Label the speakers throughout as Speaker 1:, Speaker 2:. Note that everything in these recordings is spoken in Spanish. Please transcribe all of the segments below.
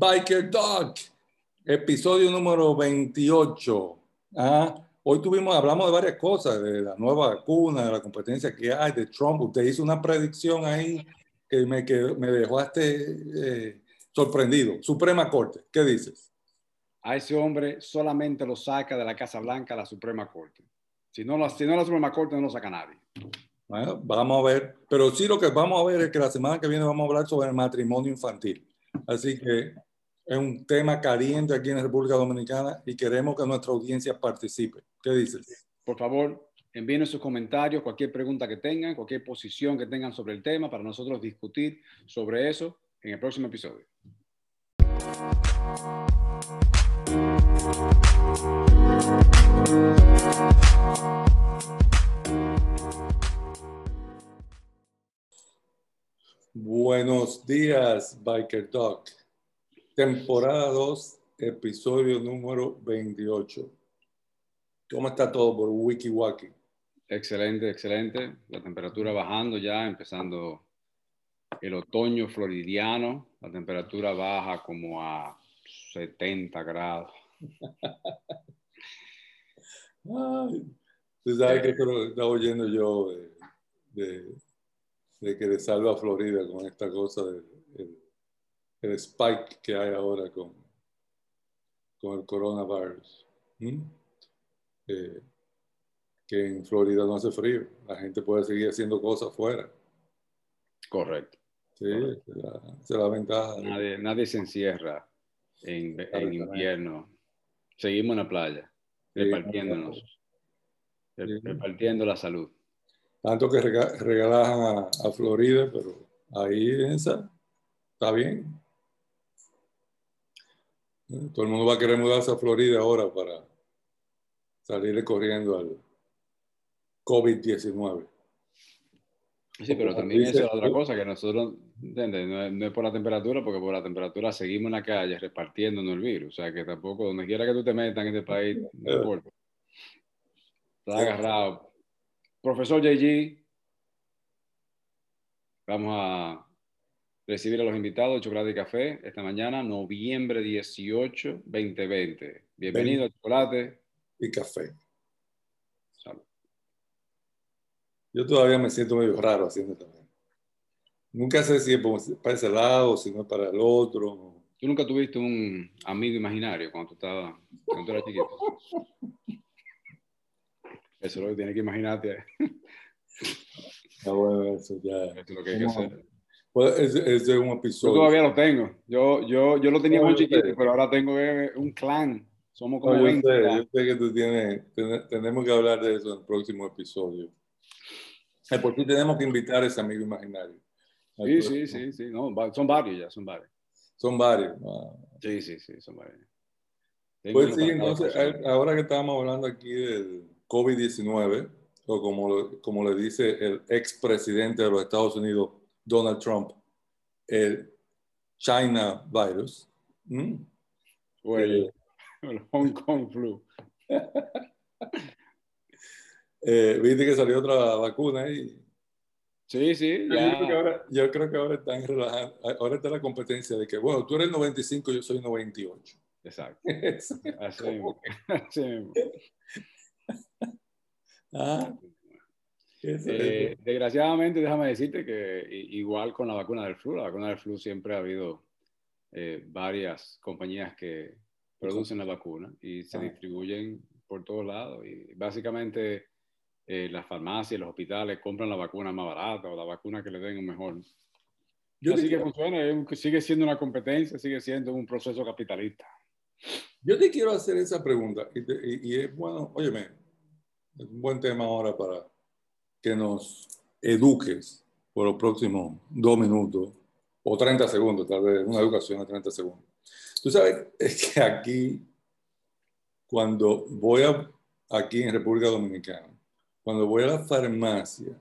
Speaker 1: Biker Dog, episodio número 28. Ah, hoy tuvimos, hablamos de varias cosas, de la nueva vacuna, de la competencia que hay, de Trump. Usted hizo una predicción ahí que me, que me dejó eh, sorprendido. Suprema Corte, ¿qué dices?
Speaker 2: A ese hombre solamente lo saca de la Casa Blanca la Suprema Corte. Si no, la, si no la Suprema Corte, no lo saca nadie.
Speaker 1: Bueno, vamos a ver. Pero sí lo que vamos a ver es que la semana que viene vamos a hablar sobre el matrimonio infantil. Así que es un tema caliente aquí en la República Dominicana y queremos que nuestra audiencia participe. ¿Qué dices?
Speaker 2: Por favor, envíen sus comentarios, cualquier pregunta que tengan, cualquier posición que tengan sobre el tema para nosotros discutir sobre eso en el próximo episodio.
Speaker 1: Buenos días, Biker Dog. Temporada 2, episodio número 28. ¿Cómo está todo por WikiWaki?
Speaker 2: Excelente, excelente. La temperatura bajando ya, empezando el otoño floridiano. La temperatura baja como a 70 grados.
Speaker 1: Ay, tú sabes que estaba oyendo yo de de que le salva Florida con esta cosa del el, spike que hay ahora con, con el coronavirus. Eh, que en Florida no hace frío, la gente puede seguir haciendo cosas afuera.
Speaker 2: Correcto.
Speaker 1: Sí, Esa, es la ventaja.
Speaker 2: Nadie, nadie se encierra en, en, invierno. Seguimos en la playa, repartiéndonos, repartiendo la salud.
Speaker 1: Tanto que regalaban a, Florida, pero ahí esa está bien. Todo el mundo va a querer mudarse a Florida ahora para salir corriendo al COVID-19.
Speaker 2: Sí, pero también es otra cosa que nosotros, No, es, por la temperatura, porque por la temperatura seguimos en la calle repartiéndonos el virus. O sea, que tampoco, donde quiera que tú te metas en este país, no importa. Estás agarrado Profesor JG, vamos a recibir a los invitados de Chocolate y Café esta mañana, noviembre 18, 2020. Bienvenido a Chocolate
Speaker 1: y Café. Salud. Yo todavía me siento medio raro haciendo también. Nunca sé si es para ese lado, si no es para el otro.
Speaker 2: ¿Tú nunca tuviste un amigo imaginario cuando tú, estabas, cuando tú eras chiquito? Eso es lo que tienes que imaginarte.
Speaker 1: Ah, bueno, eso ya.
Speaker 2: Eso es lo que hay que hacer.
Speaker 1: Pues ese, es un episodio.
Speaker 2: Yo todavía lo tengo. Yo, yo, yo lo tenía muy chiquito, pero ahora tengo eh, un clan. Somos como
Speaker 1: no, yo 20. Sé, yo sé que tú tienes, tenemos que hablar de eso en el próximo episodio. Por qué tenemos que invitar a ese amigo imaginario.
Speaker 2: Sí, sí, sí, sí. No, son varios ya, son varios.
Speaker 1: Son varios.
Speaker 2: Sí, sí, sí, son varios.
Speaker 1: pues sí, entonces, ahora que estábamos hablando aquí del COVID-19, o como, como le dice el expresidente de los Estados Unidos, Donald Trump, el China virus.
Speaker 2: O el, Hong Kong flu.
Speaker 1: Eh, Viste que salió otra vacuna ahí.
Speaker 2: Sí, sí.
Speaker 1: Yo, creo que ahora, yo creo que ahora están relajando. Ahora está la competencia de que, bueno, tú eres 95, yo soy 98.
Speaker 2: Exacto. Así mismo. Así mismo.
Speaker 1: Ah,
Speaker 2: eh, desgraciadamente, déjame decirte que igual con la vacuna del flu, la vacuna del flu siempre ha habido eh, varias compañías que producen la vacuna y se distribuyen por todos lados. Y básicamente eh, las farmacias, los hospitales compran la vacuna más barata o la vacuna que le den mejor. Yo Así que funciona, sigue siendo una competencia, sigue siendo un proceso capitalista.
Speaker 1: Yo te quiero hacer esa pregunta y, y es bueno, óyeme, es un buen tema ahora para que nos eduques por los próximos dos minutos o 30 segundos, tal vez, una educación de 30 segundos. Tú sabes, es que aquí, cuando voy a, aquí en República Dominicana, cuando voy a la farmacia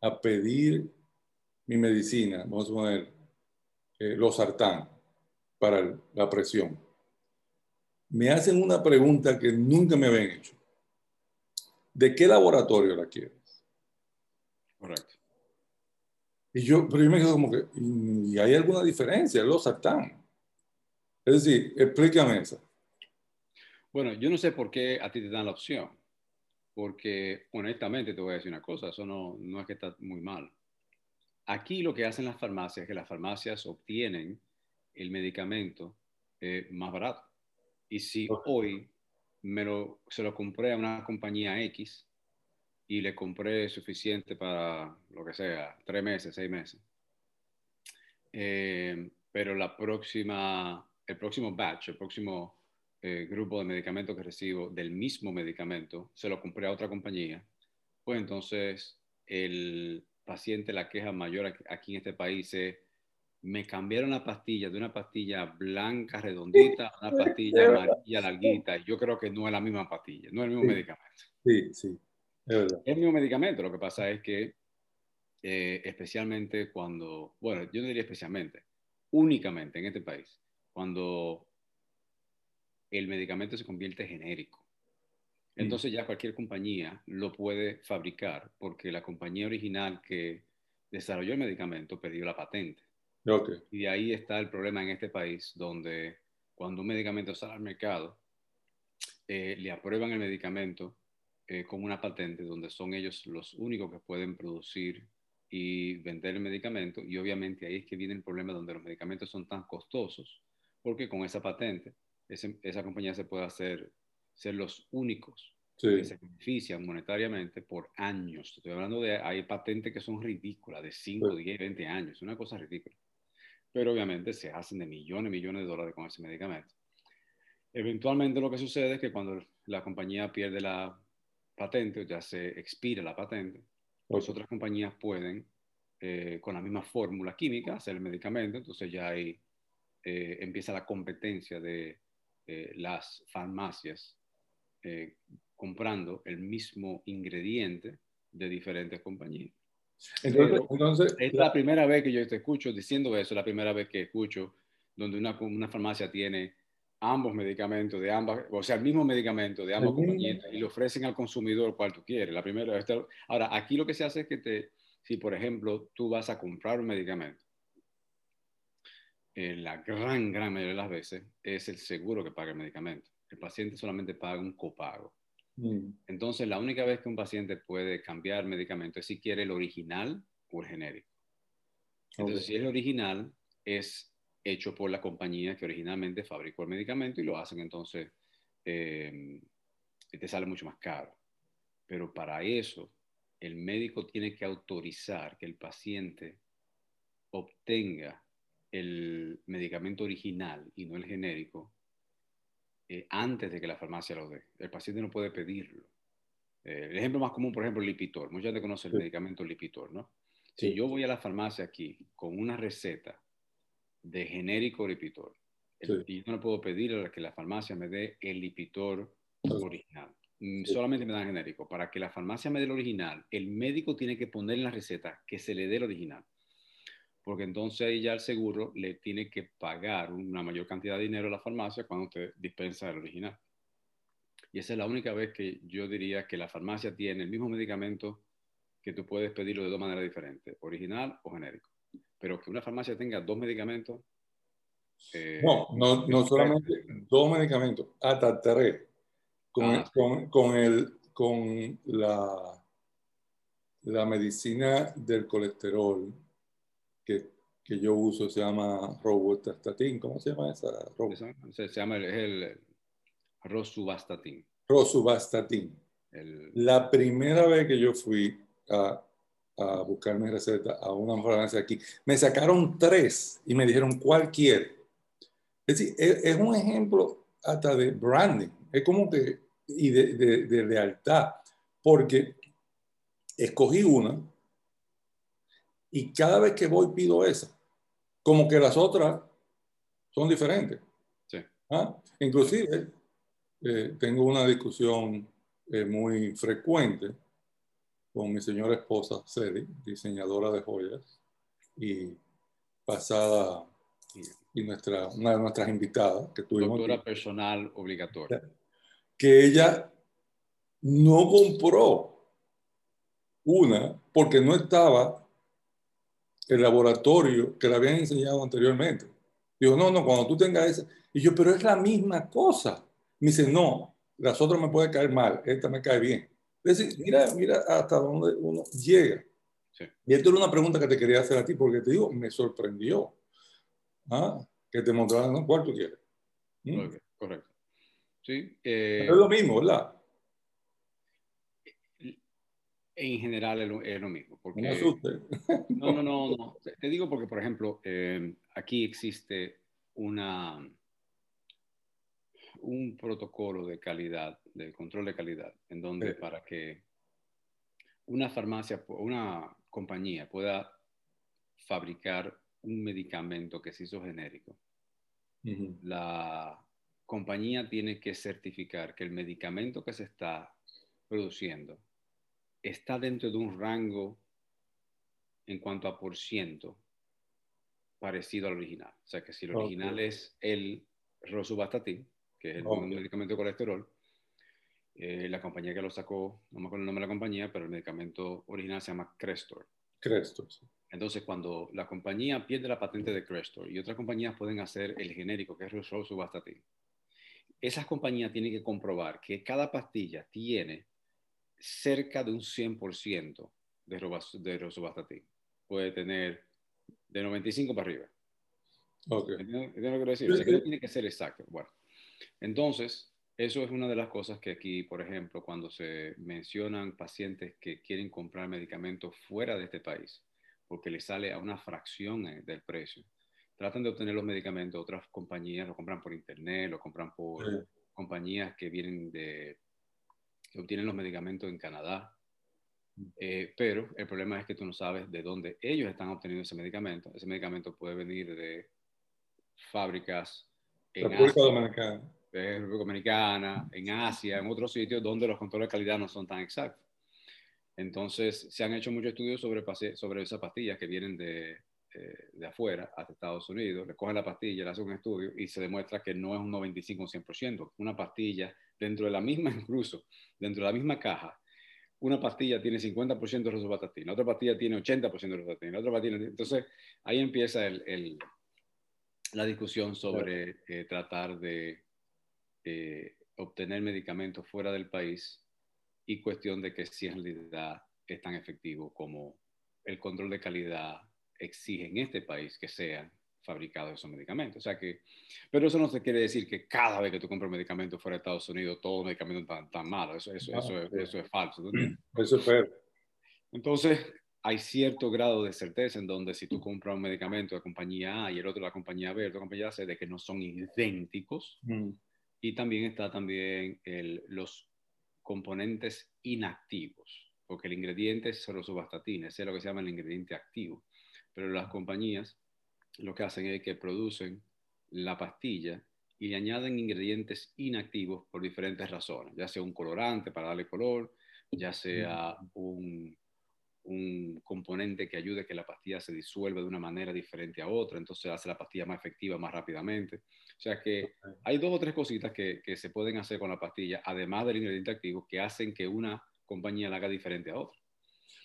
Speaker 1: a pedir mi medicina, vamos a poner eh, los sartán para la presión, me hacen una pregunta que nunca me habían hecho. ¿de qué laboratorio la quieres?
Speaker 2: Correcto.
Speaker 1: Y yo, pero yo me quedo como que, ¿y hay alguna diferencia? Los sartán. Es decir, explícame eso.
Speaker 2: Bueno, yo no sé por qué a ti te dan la opción, porque honestamente te voy a decir una cosa, eso no, no es que está muy mal. Aquí lo que hacen las farmacias es que las farmacias obtienen el medicamento eh, más barato. Y si hoy me lo, se lo compré a una compañía X y le compré suficiente para lo que sea, tres meses, seis meses, eh, pero la próxima, el próximo batch, el próximo eh, grupo de medicamentos que recibo del mismo medicamento, se lo compré a otra compañía, pues entonces el paciente, la queja mayor aquí en este país es, me cambiaron la pastilla de una pastilla blanca redondita a una pastilla amarilla larguita. Yo creo que no es la misma pastilla, no es el mismo medicamento.
Speaker 1: Sí, sí, es
Speaker 2: el mismo medicamento, lo que pasa es que eh, especialmente cuando, bueno, yo no diría especialmente, únicamente en este país, cuando el medicamento se convierte genérico. Entonces ya cualquier compañía lo puede fabricar porque la compañía original que desarrolló el medicamento perdió la patente. Y de ahí está el problema en este país, donde cuando un medicamento sale al mercado, eh, le aprueban el medicamento eh, con una patente donde son ellos los únicos que pueden producir y vender el medicamento. Y obviamente ahí es que viene el problema donde los medicamentos son tan costosos, porque con esa patente, esa compañía se puede hacer ser los únicos que se benefician monetariamente por años. Estoy hablando de, hay patentes que son ridículas, de 5, 10, 20 años, una cosa ridícula. Pero obviamente se hacen de millones y millones de dólares con ese medicamento. Eventualmente lo que sucede es que cuando la compañía pierde la patente o ya se expira la patente, pues otras compañías pueden, eh, con la misma fórmula química, hacer el medicamento, entonces ya ahí eh, empieza la competencia de eh, las farmacias comprando el mismo ingrediente de diferentes compañías. Entonces, es la, primera vez que yo te escucho diciendo eso, la primera vez que escucho donde una, una farmacia tiene ambos medicamentos de ambas, o sea, el mismo medicamento de ambas compañías y le ofrecen al consumidor cual tú quieres. La primera, ahora, aquí lo que se hace es que te, si por ejemplo tú vas a comprar un medicamento, eh, la gran, gran mayoría de las veces es el seguro que paga el medicamento. El paciente solamente paga un copago. Mm. Entonces, la única vez que un paciente puede cambiar medicamento es si quiere el original o el genérico. Entonces, si es el original, es hecho por la compañía que originalmente fabricó el medicamento y lo hacen entonces, eh, te sale mucho más caro. Pero para eso, el médico tiene que autorizar que el paciente obtenga el medicamento original y no el genérico eh, antes de que la farmacia lo dé. El paciente no puede pedirlo. Eh, el ejemplo más común, por ejemplo, el Lipitor. Mucha gente conoce el medicamento Lipitor, ¿no? Si yo voy a la farmacia aquí con una receta de genérico Lipitor. Y yo no puedo pedir a que la farmacia me dé el Lipitor original. Mm, solamente me dan genérico. Para que la farmacia me dé el original, el médico tiene que poner en la receta que se le dé el original. Porque entonces ahí ya el seguro le tiene que pagar una mayor cantidad de dinero a la farmacia cuando usted dispensa el original. Y esa es la única vez que yo diría que la farmacia tiene el mismo medicamento que tú puedes pedirlo de dos maneras diferentes, original o genérico pero que una farmacia tenga dos medicamentos.
Speaker 1: Eh, no, no, no solamente dos medicamentos, hasta tres. Con, ah, con, con, el, con la, la medicina del colesterol que, que yo uso, se llama robustatin. ¿Cómo se llama esa?
Speaker 2: Se, se llama el, el rosuvastatin.
Speaker 1: Rosuvastatin. El... La primera vez que yo fui a a buscar mi receta a una farmacia aquí. Me sacaron tres y me dijeron cuál quiere. Es decir, es, un ejemplo hasta de branding, es como que, y de, de, lealtad, porque escogí una y cada vez que voy pido esa, como que las otras son diferentes. Sí. ¿Ah? Inclusive, eh, tengo una discusión eh, muy frecuente con mi señora esposa, Celi, diseñadora de joyas, y pasada, y nuestra, una de nuestras invitadas que tuvimos.
Speaker 2: Doctora personal obligatoria.
Speaker 1: Que ella no compró una porque no estaba el laboratorio que le habían enseñado anteriormente. Dijo, no, no, cuando tú tengas esa, Y yo, pero es la misma cosa. Me dice, no, las otras me pueden caer mal, esta me cae bien. Es decir, mira, mira hasta dónde uno llega. Y esto era una pregunta que te quería hacer a ti, porque te digo, me sorprendió. ¿Ah? Que te mostraran un cuarto quieres.
Speaker 2: ¿Mm? correcto. Sí.
Speaker 1: es lo mismo, ¿verdad?
Speaker 2: En general es lo, mismo. Porque,
Speaker 1: no,
Speaker 2: no, no, no, no, Te digo porque, por ejemplo, eh, aquí existe una, un protocolo de calidad, de control de calidad, en donde para que una farmacia, una compañía pueda fabricar un medicamento que se hizo genérico, la compañía tiene que certificar que el medicamento que se está produciendo está dentro de un rango en cuanto a por ciento parecido al original. O sea que si el original es el rosuvastatin, que es el medicamento de colesterol, eh, la compañía que lo sacó, no me acuerdo el nombre de la compañía, pero el medicamento original se llama Crestor.
Speaker 1: Crestor, sí.
Speaker 2: Entonces, cuando la compañía pierde la patente de Crestor y otras compañías pueden hacer el genérico, que es rosuvastatin, esas compañías tienen que comprobar que cada pastilla tiene cerca de un 100% de, rosuvastatin. Puede tener de 95 para arriba.
Speaker 1: Okay.
Speaker 2: ¿Entiendes lo que quiero decir? O sea, que no tiene que ser exacto. Bueno, entonces, eso es una de las cosas que aquí, por ejemplo, cuando se mencionan pacientes que quieren comprar medicamentos fuera de este país, porque les sale a una fracción eh, del precio, tratan de obtener los medicamentos, otras compañías lo compran por internet, lo compran por compañías que vienen de, que obtienen los medicamentos en Canadá, eh, pero el problema es que tú no sabes de dónde ellos están obteniendo ese medicamento. Ese medicamento puede venir de fábricas
Speaker 1: en República Dominicana.
Speaker 2: República Dominicana, en Asia, en otros sitios donde los controles de calidad no son tan exactos. Entonces, se han hecho muchos estudios sobre, sobre esas pastillas que vienen de, eh, de afuera hasta Estados Unidos, le cogen la pastilla, le hacen un estudio y se demuestra que no es un 95 o 100%. Una pastilla, dentro de la misma, incluso, dentro de la misma caja, una pastilla tiene 50% de rosuvastatina, otra pastilla tiene 80% de rosuvastatina, otra pastilla... Entonces, ahí empieza el, la discusión sobre eh, tratar de eh, obtener medicamentos fuera del país y cuestión de que si en realidad es tan efectivo como el control de calidad exige en este país que sean fabricados esos medicamentos. O sea que, pero eso no se quiere decir que cada vez que tú compras medicamentos fuera de Estados Unidos, todos los medicamentos están tan malos. Eso, eso, eso, es, eso, es, falso.
Speaker 1: Eso es fair.
Speaker 2: Entonces, hay cierto grado de certeza en donde si tú compras un medicamento de compañía A y el otro de la compañía B, de la compañía C, de que no son idénticos. Y también está también los componentes inactivos, porque el ingrediente es solo subastatina, ese es lo que se llama el ingrediente activo pero las compañías lo que hacen es que producen la pastilla y le añaden ingredientes inactivos por diferentes razones, ya sea un colorante para darle color, ya sea un, un componente que ayude a que la pastilla se disuelva de una manera diferente a otra, entonces hace la pastilla más efectiva más rápidamente. O sea que hay dos o tres cositas que, que se pueden hacer con la pastilla, además del ingrediente activo, que hacen que una compañía la haga diferente a otra.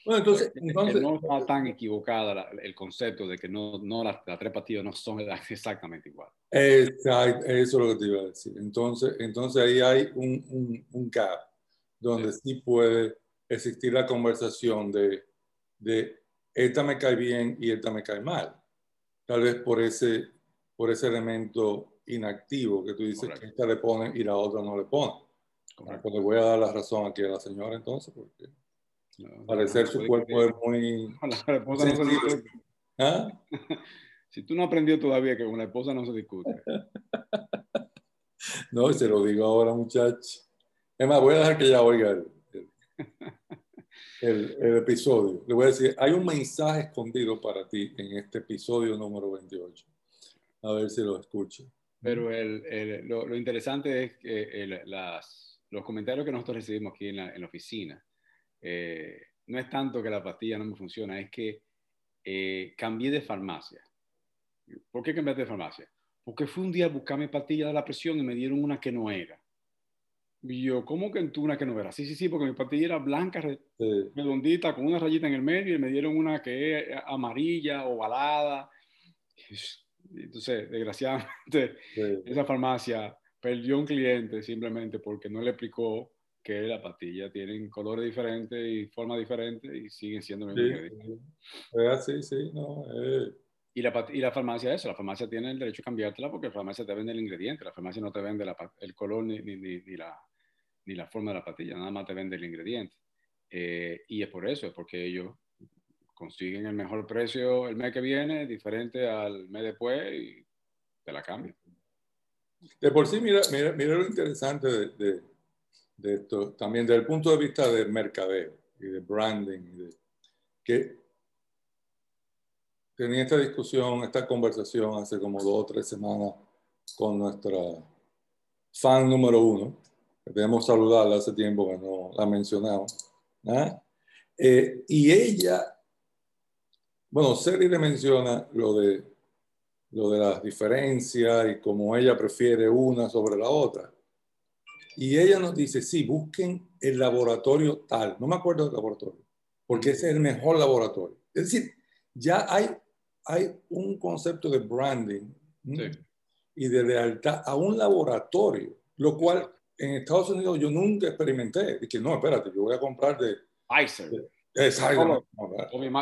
Speaker 1: Bueno, entonces,
Speaker 2: no está tan equivocada el concepto de que no, no las, tres pastillas no son exactamente igual.
Speaker 1: Exacto, eso es lo que te iba a decir. Entonces, entonces ahí hay un, un, un gap donde sí. puede existir la conversación de, de esta me cae bien y esta me cae mal. Tal vez por ese, por ese elemento inactivo que tú dices que esta le pone y la otra no le pone. Pues le voy a dar la razón aquí a la señora entonces, porque Parecer su cuerpo es muy. La esposa no se discute. ¿Ah?
Speaker 2: Si tú no aprendió todavía que con la esposa no se discute.
Speaker 1: no, se lo digo ahora, muchacho. Es más, voy a dejar que ella oiga el, el, el, episodio. Le voy a decir, hay un mensaje escondido para ti en este episodio número 28. A ver si lo escucho.
Speaker 2: Pero el, lo, lo, interesante es que las, los comentarios que nosotros recibimos aquí en la, en la oficina eh, no es tanto que la pastilla no me funciona, es que eh, cambié de farmacia. ¿Por qué cambié de farmacia? Porque fui un día a buscarme pastilla de la presión y me dieron una que no era. Y yo, ¿cómo que tú una que no era? Sí, sí, sí, porque mi pastilla era blanca, redondita, con una rayita en el medio, y me dieron una que es amarilla, ovalada. Entonces, desgraciadamente, esa farmacia perdió un cliente simplemente porque no le explicó que la pastilla tienen colores diferentes y formas diferentes y siguen siendo
Speaker 1: sí, sí, sí, no. Eh.
Speaker 2: Y, la, y la farmacia eso, la farmacia tiene el derecho a cambiártela porque la farmacia te vende el ingrediente, la farmacia no te vende el color ni, ni, ni, la, ni la forma de la pastilla, nada más te vende el ingrediente. Eh, y es por eso, es porque ellos consiguen el mejor precio el mes que viene, diferente al mes después y te la cambian.
Speaker 1: De por sí, mira, mira, mira lo interesante de de esto, también desde el punto de vista del mercadeo y de branding, que tenía esta discusión, esta conversación hace como dos o tres semanas con nuestra fan número uno, que debemos saludarla hace tiempo que no la mencionamos. ¿ah? Eh, y ella, bueno, Seri le menciona lo de, lo de las diferencias y cómo ella prefiere una sobre la otra. Y ella nos dice, sí, busquen el laboratorio tal. No me acuerdo del laboratorio, porque ese es el mejor laboratorio. Es decir, ya hay, hay un concepto de branding y de lealtad a un laboratorio, lo cual en Estados Unidos yo nunca experimenté. Y que no, espérate, yo voy a comprar de...
Speaker 2: Pfizer.
Speaker 1: Exacto.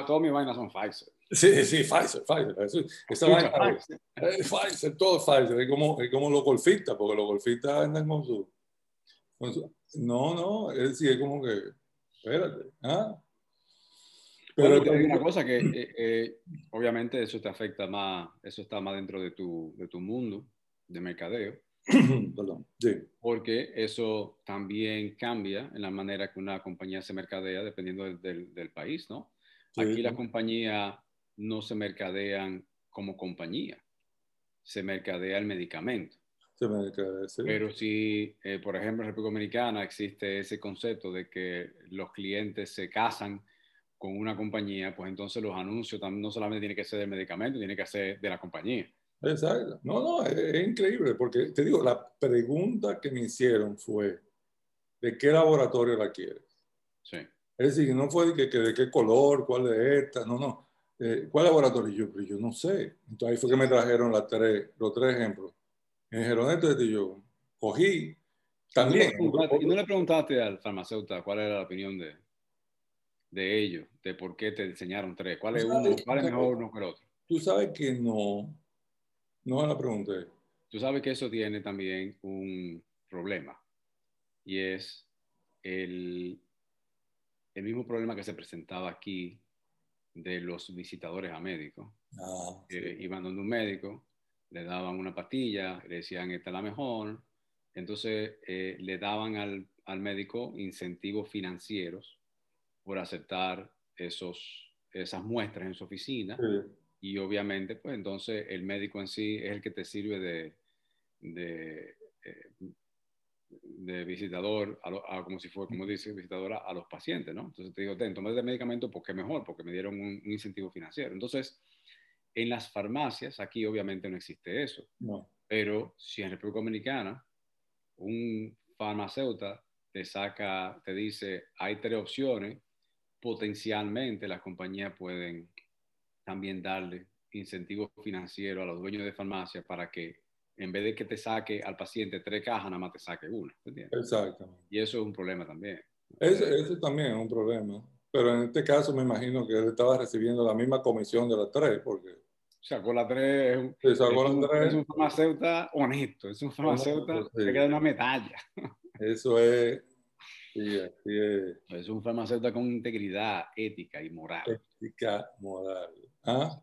Speaker 2: Todo, mi, vaina son Pfizer.
Speaker 1: Sí, sí, Pfizer, Pfizer. esa vaina, Pfizer. Pfizer, todo Pfizer. Es como, es como los golfistas, porque los golfistas andan con su no, no, es decir, es como que, espérate, ¿ah?
Speaker 2: Pero hay una cosa que eh, eh, obviamente eso te afecta más, eso está más dentro de tu, de tu mundo de mercadeo.
Speaker 1: Perdón, sí.
Speaker 2: Porque eso también cambia en la manera que una compañía se mercadea dependiendo del, del, país, ¿no? Aquí las compañías no se mercadean como compañía, se mercadea el medicamento. Pero si, eh, por ejemplo, en República Dominicana existe ese concepto de que los clientes se casan con una compañía, pues entonces los anuncios no solamente tienen que ser del medicamento, tienen que ser de la compañía.
Speaker 1: Exacto. No, no, es, increíble, porque te digo, la pregunta que me hicieron fue, ¿de qué laboratorio la quieres?
Speaker 2: Sí.
Speaker 1: Es decir, no fue de, que, de qué color, cuál es esta, no, no. Eh, ¿Cuál laboratorio? Yo, yo no sé. Entonces ahí fue que me trajeron las tres, los tres ejemplos en Geroneto de yo cogí también.
Speaker 2: ¿Y no le preguntaste al farmacéutico cuál era la opinión de, de ellos, de por qué te diseñaron tres? ¿Cuál es uno? ¿Cuál es mejor uno que el otro?
Speaker 1: Tú sabes que no, no la pregunté.
Speaker 2: Tú sabes que eso tiene también un problema y es el, el mismo problema que se presentaba aquí de los visitadores a médicos.
Speaker 1: Ah,
Speaker 2: Iban donde un médico, le daban una pastilla, le decían esta es la mejor, entonces eh, le daban al, al, médico incentivos financieros por aceptar esos, esas muestras en su oficina y obviamente pues entonces el médico en sí es el que te sirve de, de, eh, de visitador, a como si fuera, como dice, visitadora a los pacientes, ¿no? Entonces te digo, ten, toma el medicamento porque mejor, porque me dieron un, un incentivo financiero. Entonces, en las farmacias, aquí obviamente no existe eso.
Speaker 1: No.
Speaker 2: Pero si en República Dominicana un farmacéutico te saca, te dice, hay tres opciones, potencialmente las compañías pueden también darle incentivos financieros a los dueños de farmacia para que en vez de que te saque al paciente tres cajas, nada más te saque una.
Speaker 1: Exactamente.
Speaker 2: Y eso es un problema también.
Speaker 1: Ese, también es un problema. Pero en este caso me imagino que él estaba recibiendo la misma comisión de las tres, porque
Speaker 2: sacó la 3. Es un, farmacéutico honesto, es un farmacéutico que queda una medalla.
Speaker 1: Eso es. Sí, así es.
Speaker 2: Es un farmacéutico con integridad ética y moral.
Speaker 1: Ética, moral. ¿Ah?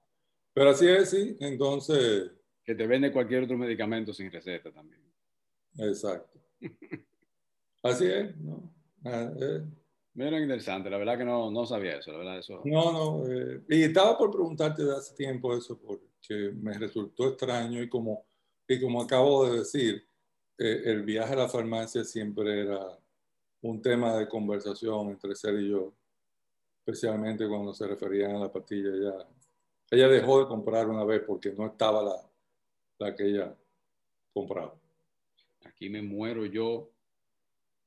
Speaker 1: Pero así es, sí. Entonces.
Speaker 2: Que te vende cualquier otro medicamento sin receta también.
Speaker 1: Exacto. así es, ¿no? Ah, eh.
Speaker 2: Mira, interesante, la verdad que no, no sabía eso, la verdad eso.
Speaker 1: No, no, eh, y estaba por preguntarte de hace tiempo eso porque me resultó extraño y como, y como acabo de decir, eh, el viaje a la farmacia siempre era un tema de conversación entre Ser y yo, especialmente cuando se referían a la pastilla. Ella, ella dejó de comprar una vez porque no estaba la, la que ella compraba.
Speaker 2: Aquí me muero yo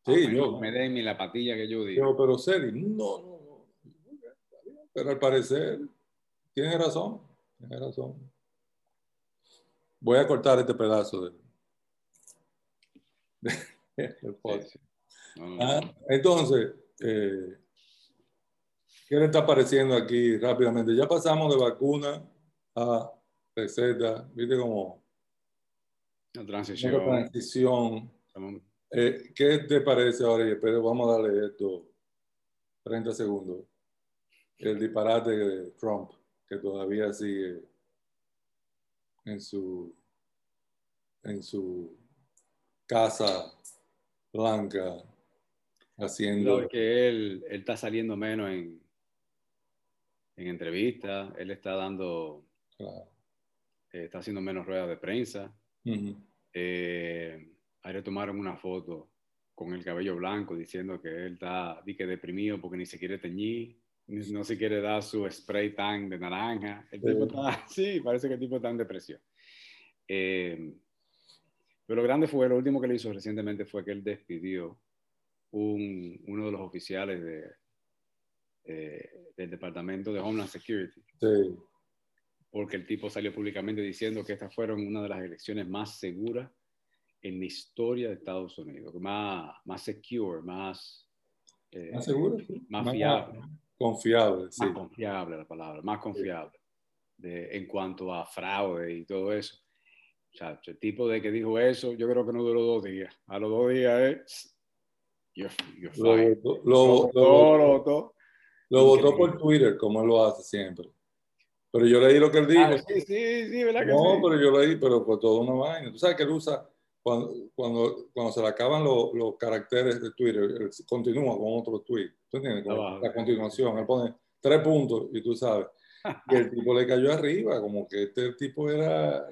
Speaker 1: Sí, yo.
Speaker 2: Me den la patilla que yo digo.
Speaker 1: Pero, pero no, no, no. Pero al parecer, tiene razón. Tiene razón. voy a cortar este pedazo de, ah, entonces, eh, ¿qué le está pareciendo aquí rápidamente? Ya pasamos de vacuna a receta, viste como
Speaker 2: la transición.
Speaker 1: transición. Eh, ¿Qué te parece ahora? Pero vamos a darle esto 30 segundos. El disparate de Trump, que todavía sigue en su, en su casa blanca haciendo...
Speaker 2: que él, él está saliendo menos en, en entrevistas, él está dando... Eh, está haciendo menos ruedas de prensa. Eh, ayer tomaron una foto con el cabello blanco diciendo que él está que deprimido porque ni se quiere teñir, no se quiere dar su spray tan de naranja. El tipo está, sí, parece que el tipo está en depresión. Eh, pero lo grande fue, lo último que le hizo recientemente fue que él despidió un, uno de los oficiales de, eh, del Departamento de Homeland Security.
Speaker 1: Sí.
Speaker 2: Porque el tipo salió públicamente diciendo que estas fueron una de las elecciones más seguras en la historia de Estados Unidos, más, más secure, más...
Speaker 1: Eh, más seguro,
Speaker 2: más, fiable.
Speaker 1: Confiable, sí.
Speaker 2: Más confiable la palabra, más confiable de, en cuanto a fraude y todo eso. O sea, el tipo de que dijo eso, yo creo que no duró dos días. A los dos días es... You're, you're
Speaker 1: lo, lo, lo, lo, Lo votó por Twitter, como él lo hace siempre. Pero yo leí lo que él dijo. Ah,
Speaker 2: sí, sí, sí, ¿verdad
Speaker 1: que no, pero yo leí, pero por toda una vaina. Tú sabes que él usa cuando, cuando, cuando se le acaban los, los caracteres de Twitter, continúa con otro tweet. ¿Tú entiendes? la continuación, él pone tres puntos y tú sabes. Y el tipo le cayó arriba, como que este tipo era,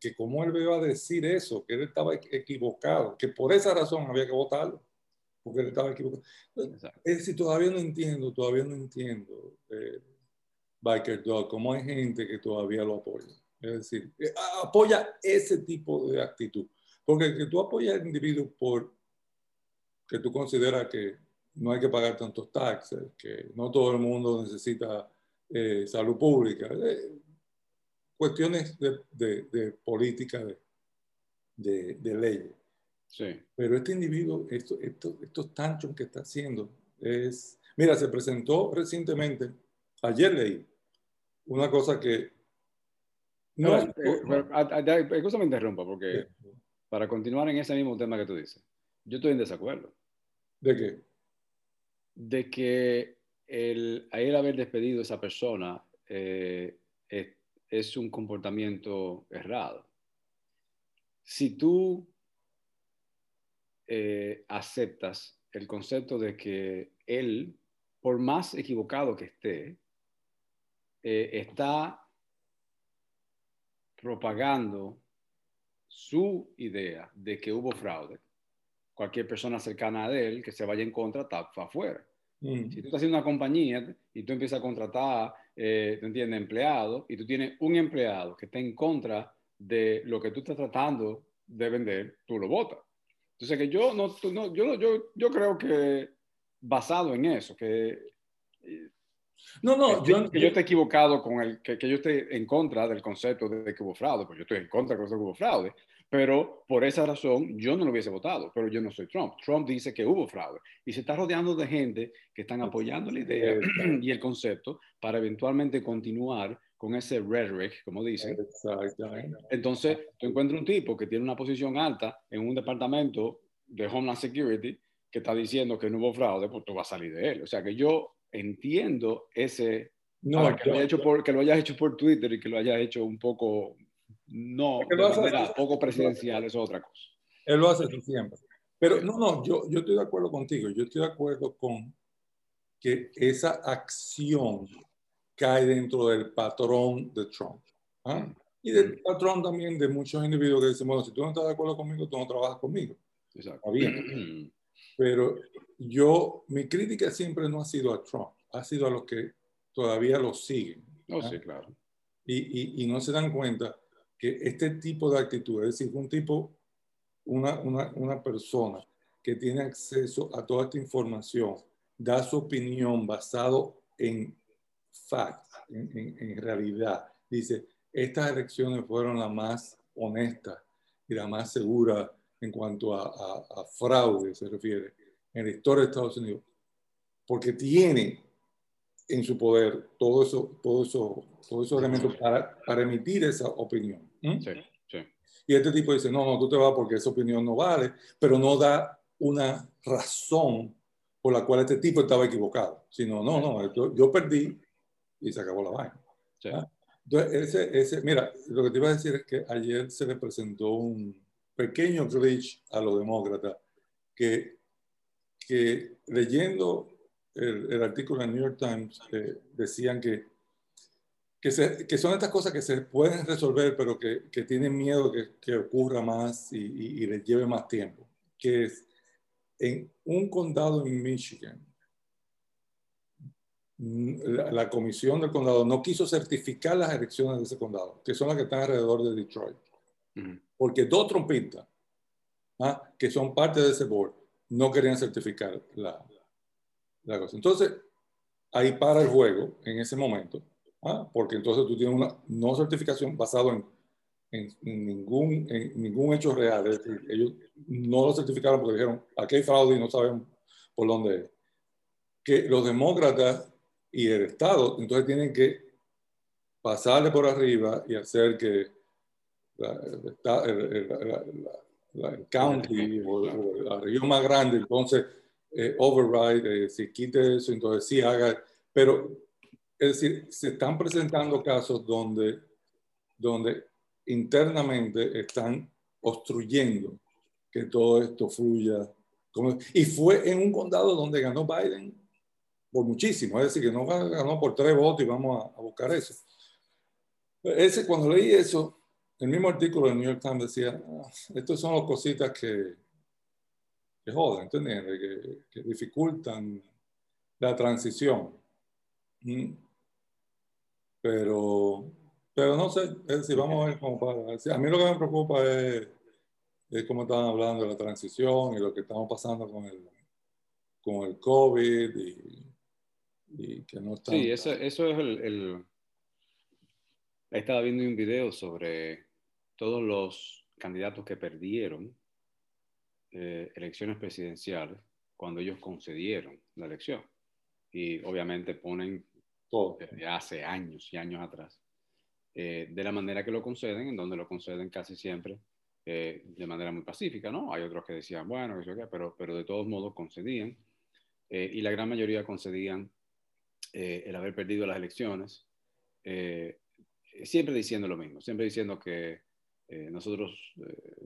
Speaker 1: que como él iba a decir eso, que él estaba equivocado, que por esa razón había que votarlo, porque él estaba equivocado. Es decir, todavía no entiendo, todavía no entiendo, eh, Biker Dog, cómo hay gente que todavía lo apoya. Es decir, eh, apoya ese tipo de actitud. Porque que tú apoyas al individuo por que tú consideras que no hay que pagar tantos taxes, que no todo el mundo necesita eh, salud pública, eh, cuestiones de, de, política, de, de, leyes.
Speaker 2: Sí.
Speaker 1: Pero este individuo, esto, esto, estos tanchos que está haciendo, es... Mira, se presentó recientemente, ayer leí, una cosa que...
Speaker 2: No, me interrumpa, porque para continuar en ese mismo tema que tú dices, yo estoy en desacuerdo.
Speaker 1: ¿De qué?
Speaker 2: De que el, a él haber despedido a esa persona eh, es, un comportamiento errado. Si tú eh, aceptas el concepto de que él, por más equivocado que esté, eh, está propagando su idea de que hubo fraude, cualquier persona cercana a él que se vaya en contra está afuera. Mm. Si tú estás haciendo una compañía y tú empiezas a contratar, eh, entiendes?, empleados, y tú tienes un empleado que está en contra de lo que tú estás tratando de vender, tú lo votas. Entonces, que yo no, no yo, yo, yo creo que basado en eso, que
Speaker 1: no, no,
Speaker 2: que, yo, que yo esté equivocado con el, que, que, yo esté en contra del concepto de, que hubo fraude, pues yo estoy en contra de que hubo fraude, pero por esa razón yo no lo hubiese votado, pero yo no soy Trump. Trump dice que hubo fraude y se está rodeando de gente que están apoyando la idea y el concepto para eventualmente continuar con ese rhetoric, como dicen. Entonces, tú encuentras un tipo que tiene una posición alta en un departamento de Homeland Security que está diciendo que no hubo fraude, pues tú vas a salir de él. O sea que yo entiendo ese... No, que, lo hecho por, que lo hayas hecho por Twitter y que lo hayas hecho un poco, no, de manera poco presidencial, es otra cosa.
Speaker 1: Él lo hace siempre. Pero no, no, yo, yo estoy de acuerdo contigo. Yo estoy de acuerdo con que esa acción cae dentro del patrón de Trump. ¿ah? Y del mm. patrón también de muchos individuos que dicen, bueno, si tú no estás de acuerdo conmigo, tú no trabajas conmigo.
Speaker 2: Exacto. Está
Speaker 1: bien. Pero yo, mi crítica siempre no ha sido a Trump, ha sido a los que todavía lo siguen.
Speaker 2: No, sí, claro.
Speaker 1: Y, y, no se dan cuenta que este tipo de actitud, es decir, un tipo, una, una, una persona que tiene acceso a toda esta información, da su opinión basado en fact, en, en, en realidad. Dice, estas elecciones fueron las más honesta y la más segura en cuanto a, a, fraude se refiere en la historia de Estados Unidos, porque tiene en su poder todo eso, todo eso, todos esos elementos para, para emitir esa opinión. Sí, sí. Y este tipo dice, no, no, tú te vas porque esa opinión no vale, pero no da una razón por la cual este tipo estaba equivocado, sino, no, no, yo, perdí y se acabó la vaina. ¿Ah? Entonces, ese, ese, mira, lo que te iba a decir es que ayer se le presentó un pequeño glitch a los demócratas que, que leyendo el, artículo en el New York Times eh, decían que, que, se, que, son estas cosas que se pueden resolver, pero que, que tienen miedo que, que ocurra más y, y, y, les lleve más tiempo. Que es en un condado en Michigan, la, comisión del condado no quiso certificar las elecciones de ese condado, que son las que están alrededor de Detroit. Porque dos trompistas, ¿ah? que son parte de ese board, no querían certificar la, la cosa. Entonces, ahí para el juego en ese momento, ¿ah? porque entonces tú tienes una no certificación basado en, en, ningún, en ningún hecho real. Es decir, ellos no lo certificaron porque dijeron, aquí hay fraude y no sabemos por dónde es. Que los demócratas y el Estado, entonces tienen que pasarle por arriba y hacer que el, county o, la región más grande, entonces eh, override, eh, si quite eso, entonces sí haga, pero es decir, se están presentando casos donde, donde internamente están obstruyendo que todo esto fluya. Como, y fue en un condado donde ganó Biden por muchísimo, es decir, que no ganó por tres votos y vamos a, buscar eso. Ese, cuando leí eso, el mismo artículo del New York Times decía, ah, estos son las cositas que, que joden, ¿entiendes? Que, dificultan la transición. Mm. Pero, pero no sé, es decir, vamos a ver cómo para. A mí lo que me preocupa es, es cómo están hablando de la transición y lo que estamos pasando con el, con el COVID y y que no está...
Speaker 2: Sí, eso, eso es el, el... Estaba viendo un video sobre todos los candidatos que perdieron eh, elecciones presidenciales cuando ellos concedieron la elección. Y obviamente ponen todo desde hace años y años atrás, eh, de la manera que lo conceden, en donde lo conceden casi siempre eh, de manera muy pacífica, ¿no? Hay otros que decían, bueno, pero, pero de todos modos concedían, y la gran mayoría concedían eh, el haber perdido las elecciones, eh, siempre diciendo lo mismo, siempre diciendo que eh, nosotros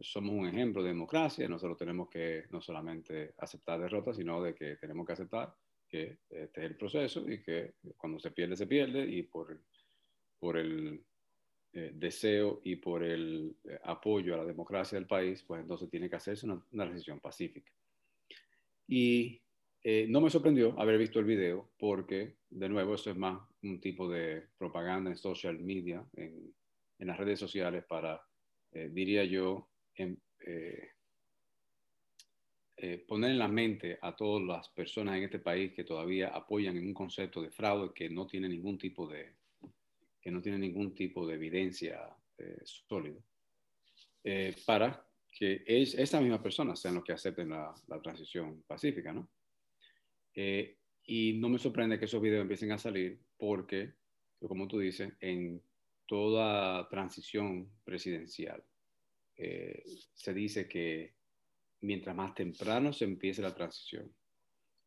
Speaker 2: somos un ejemplo de democracia, nosotros tenemos que no solamente aceptar derrotas, sino de que tenemos que aceptar que este es el proceso y que cuando se pierde, se pierde y por, por el deseo y por el apoyo a la democracia del país, pues entonces tiene que hacerse una, una decisión pacífica. Y no me sorprendió haber visto el video porque, de nuevo, eso es más un tipo de propaganda en social media, en, en las redes sociales para, eh, diría yo, en, eh, poner en la mente a todas las personas en este país que todavía apoyan en un concepto de fraude que no tiene ningún tipo de, que no tiene ningún tipo de evidencia sólida, para que es, esas mismas personas sean los que acepten la, la transición pacífica, ¿no? Eh, y no me sorprende que esos videos empiecen a salir porque, como tú dices, en toda transición presidencial eh, se dice que mientras más temprano se empiece la transición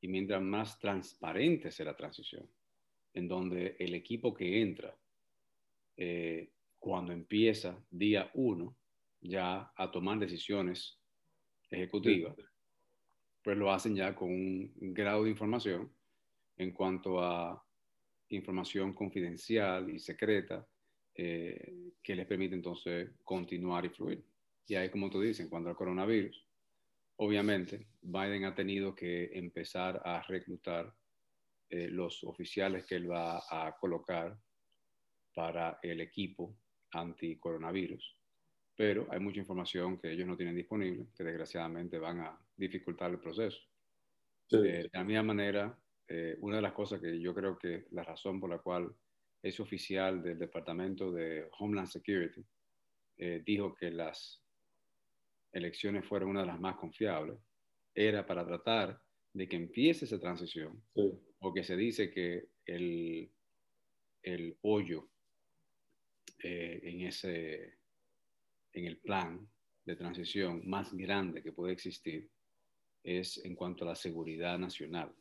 Speaker 2: y mientras más transparente sea la transición, en donde el equipo que entra, eh, cuando empieza día uno, ya a tomar decisiones ejecutivas, pues lo hacen ya con un grado de información en cuanto a información confidencial y secreta eh, que les permite entonces continuar y fluir. Y ahí, como tú dices, en cuanto al coronavirus, obviamente Biden ha tenido que empezar a reclutar eh, los oficiales que él va a colocar para el equipo anti-coronavirus pero hay mucha información que ellos no tienen disponible, que desgraciadamente van a dificultar el proceso. Eh, de la misma manera, eh, una de las cosas que yo creo que la razón por la cual ese oficial del Departamento de Homeland Security eh, dijo que las elecciones fueron una de las más confiables, era para tratar de que empiece esa transición, porque se dice que el, el hoyo eh, en, ese, en el plan de transición más grande que puede existir es en cuanto a la seguridad nacional,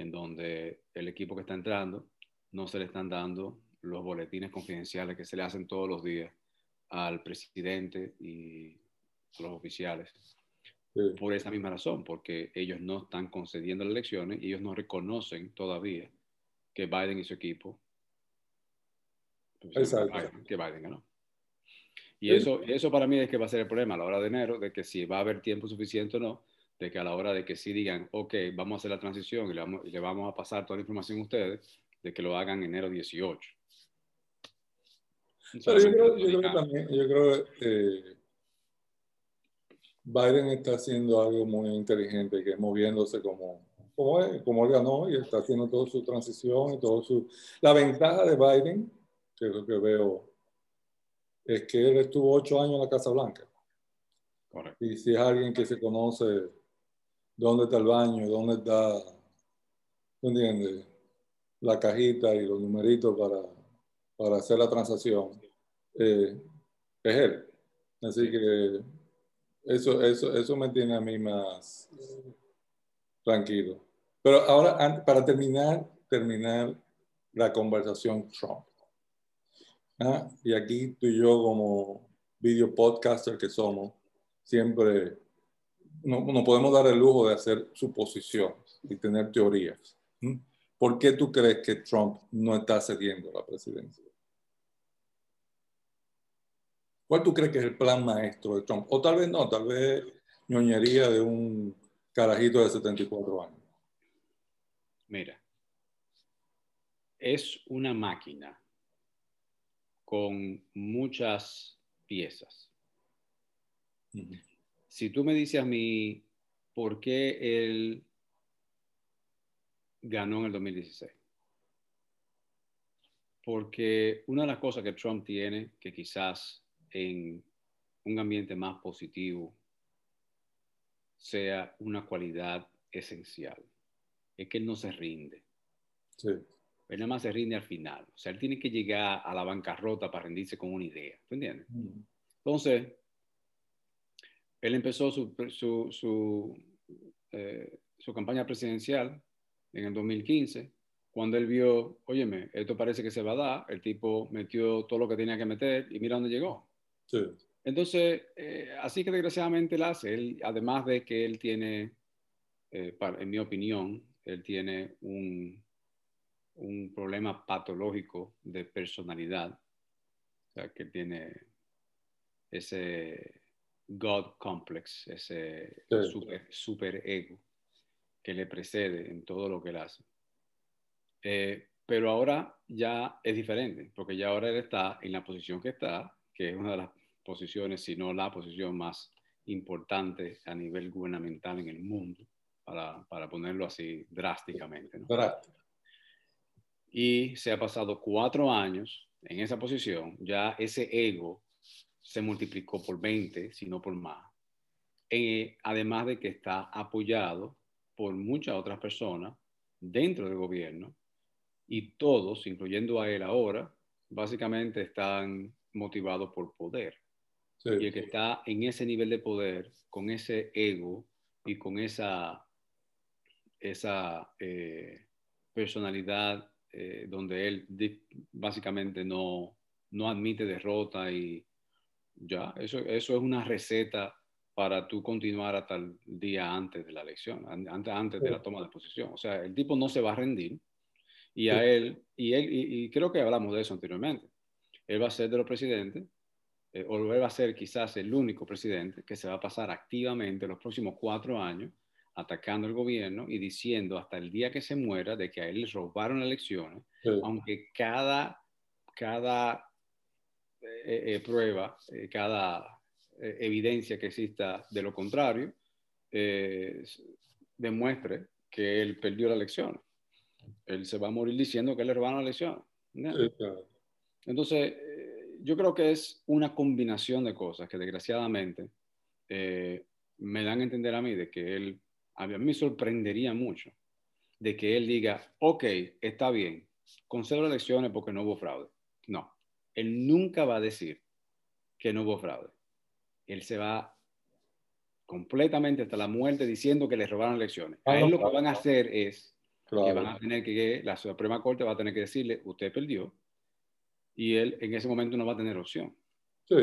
Speaker 2: en donde el equipo que está entrando no se le están dando los boletines confidenciales que se le hacen todos los días al presidente y a los oficiales. Por esa misma razón, porque ellos no están concediendo las elecciones y ellos no reconocen todavía que Biden y su equipo pues, que Biden ganó. Y eso, eso para mí es que va a ser el problema a la hora de enero, de que si va a haber tiempo suficiente o no, de que a la hora de que sí digan, ok, vamos a hacer la transición y le vamos, y le vamos a pasar toda la información a ustedes, de que lo hagan enero 18.
Speaker 1: Pero yo creo, yo creo que también, yo creo que eh, Biden está haciendo algo muy inteligente, que es moviéndose como, como, él, como él ganó y está haciendo toda su transición y todo su... La ventaja de Biden, que es lo que veo, es que él estuvo ocho años en la Casa Blanca. Correcto. Y si es alguien que se conoce dónde está el baño, dónde está, ¿entiendes? La cajita y los numeritos para, para hacer la transacción, eh, es él. Así que eso, eso, eso me tiene a mí más tranquilo. Pero ahora, para terminar, terminar la conversación Trump. ¿ah? Y aquí tú y yo como video podcaster que somos, siempre no, no, podemos dar el lujo de hacer suposiciones y tener teorías. ¿Por qué tú crees que Trump no está cediendo la presidencia? ¿Cuál tú crees que es el plan maestro de Trump? O tal vez no, tal vez ñoñería de un carajito de 74 años.
Speaker 2: Mira, es una máquina con muchas piezas. Si tú me dices a mí por qué él ganó en el 2016, porque una de las cosas que Trump tiene, que quizás en un ambiente más positivo sea una cualidad esencial. Es que él no se rinde. Sí. Él nada más se rinde al final. O sea, él tiene que llegar a la bancarrota para rendirse con una idea. ¿Tú entiendes? Mm. Entonces, él empezó su, su, su, eh, su campaña presidencial en el 2015 cuando él vio, óyeme, esto parece que se va a dar, el tipo metió todo lo que tenía que meter y mira dónde llegó. Entonces, eh, así que desgraciadamente él hace, él, además de que él tiene, eh, en mi opinión, él tiene un, un problema patológico de personalidad, o sea, que tiene ese God complex, ese super, super, ego que le precede en todo lo que él hace. Eh, pero ahora ya es diferente, porque ya ahora él está en la posición que está, que es una de las posiciones, sino la posición más importante a nivel gubernamental en el mundo, para, para ponerlo así drásticamente. ¿no? Y se ha pasado cuatro años en esa posición, ya ese ego se multiplicó por 20, si no por más. Eh, además de que está apoyado por muchas otras personas dentro del gobierno y todos, incluyendo a él ahora, básicamente están motivados por poder. Y el que está en ese nivel de poder, con ese ego y con esa, esa eh, personalidad eh, donde él básicamente no, no admite derrota y ya, eso, eso es una receta para tú continuar hasta el día antes de la elección, antes, antes de la toma de posición. O sea, el tipo no se va a rendir y a él, y él, y creo que hablamos de eso anteriormente, él va a ser de los presidentes eh, o va a ser quizás el único presidente que se va a pasar activamente los próximos cuatro años atacando el gobierno y diciendo hasta el día que se muera de que a él le robaron elecciones, aunque cada, cada eh, eh, prueba, cada evidencia que exista de lo contrario, demuestre que él perdió la elección. Él se va a morir diciendo que le robaron la elección. Entonces, yo creo que es una combinación de cosas que desgraciadamente eh, me dan a entender a mí de que él, a mí me sorprendería mucho de que él diga, ok, está bien, concedo elecciones porque no hubo fraude. No, él nunca va a decir que no hubo fraude. Él se va completamente hasta la muerte diciendo que le robaron elecciones. A él lo que van a hacer es que van a tener que, la Suprema Corte va a tener que decirle, usted perdió, y él en ese momento no va a tener opción.
Speaker 1: Sí.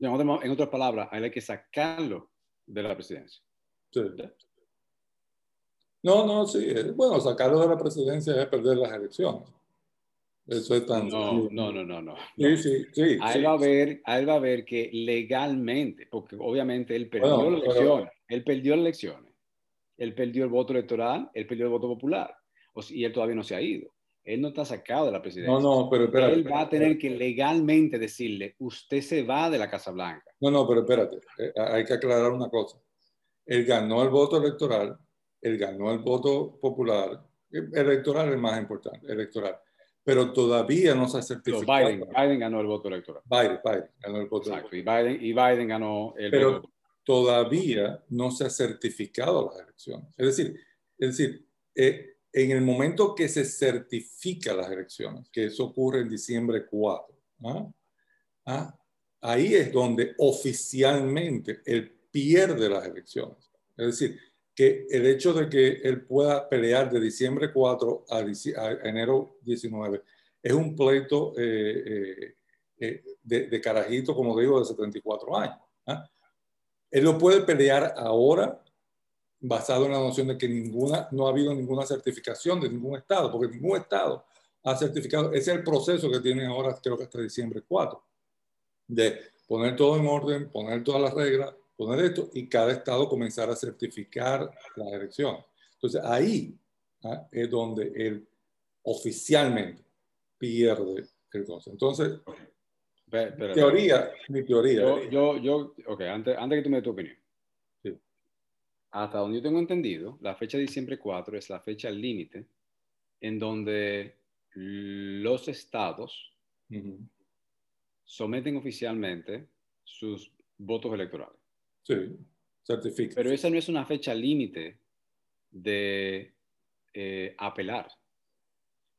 Speaker 2: En, otras palabras, a él hay que sacarlo de la presidencia.
Speaker 1: Sí. No, no, sí. Bueno, sacarlo de la presidencia es perder las elecciones. Eso es tan...
Speaker 2: No, no, no, no, no.
Speaker 1: Sí, sí, sí.
Speaker 2: A él, Va a ver, a él va a ver que legalmente, porque obviamente él perdió las elecciones, él perdió las elecciones, él perdió el voto electoral, él perdió el voto popular, y él todavía no se ha ido. Él no está sacado de la presidencia.
Speaker 1: No, no, pero espérate.
Speaker 2: Él va a tener que legalmente decirle, usted se va de la Casa Blanca.
Speaker 1: No, no, pero espérate, eh, hay que aclarar una cosa. Él ganó el voto electoral, él ganó el voto popular, electoral es más importante, electoral, pero todavía no se ha certificado.
Speaker 2: Biden, Biden, ganó el voto electoral.
Speaker 1: Biden, Biden ganó el voto
Speaker 2: Exacto, electoral. Y Biden, y Biden ganó el
Speaker 1: pero
Speaker 2: voto.
Speaker 1: todavía no se ha certificado las elecciones. Es decir, es decir, eh, en el momento que se certifica las elecciones, que eso ocurre en diciembre 4, ¿ah? ¿Ah? ahí es donde oficialmente él pierde las elecciones. Es decir, que el hecho de que él pueda pelear de diciembre 4 a, enero 19 es un pleito eh, eh, eh, de, carajito, como digo, de 74 años. ¿ah? Él lo puede pelear ahora basado en la noción de que ninguna, no ha habido ninguna certificación de ningún Estado, porque ningún Estado ha certificado. Ese es el proceso que tienen ahora, creo que hasta diciembre 4, de poner todo en orden, poner todas las reglas, poner esto y cada Estado comenzar a certificar las elecciones. Entonces ahí ¿ah? es donde él oficialmente pierde el cosa. Entonces, teoría, mi teoría.
Speaker 2: Yo, yo, yo, ok, antes, antes que tú me des tu opinión hasta donde yo tengo entendido, la fecha de diciembre 4 es la fecha límite en donde los estados someten oficialmente sus votos electorales.
Speaker 1: Sí, certifican.
Speaker 2: Pero esa no es una fecha límite de eh, apelar.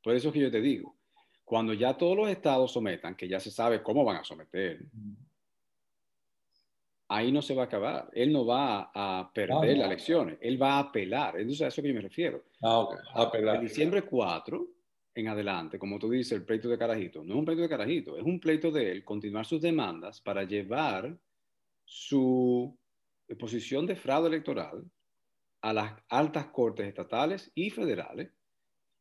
Speaker 2: Por eso es que yo te digo, cuando ya todos los estados sometan, que ya se sabe cómo van a someter, ahí no se va a acabar. Él no va a perder las elecciones, él va a apelar. Entonces, a eso que yo me refiero.
Speaker 1: Ah, ok, apelar.
Speaker 2: De diciembre 4 en adelante, como tú dices, el pleito de Carajito, no es un pleito de Carajito, es un pleito de él continuar sus demandas para llevar su posición de fraude electoral a las altas cortes estatales y federales.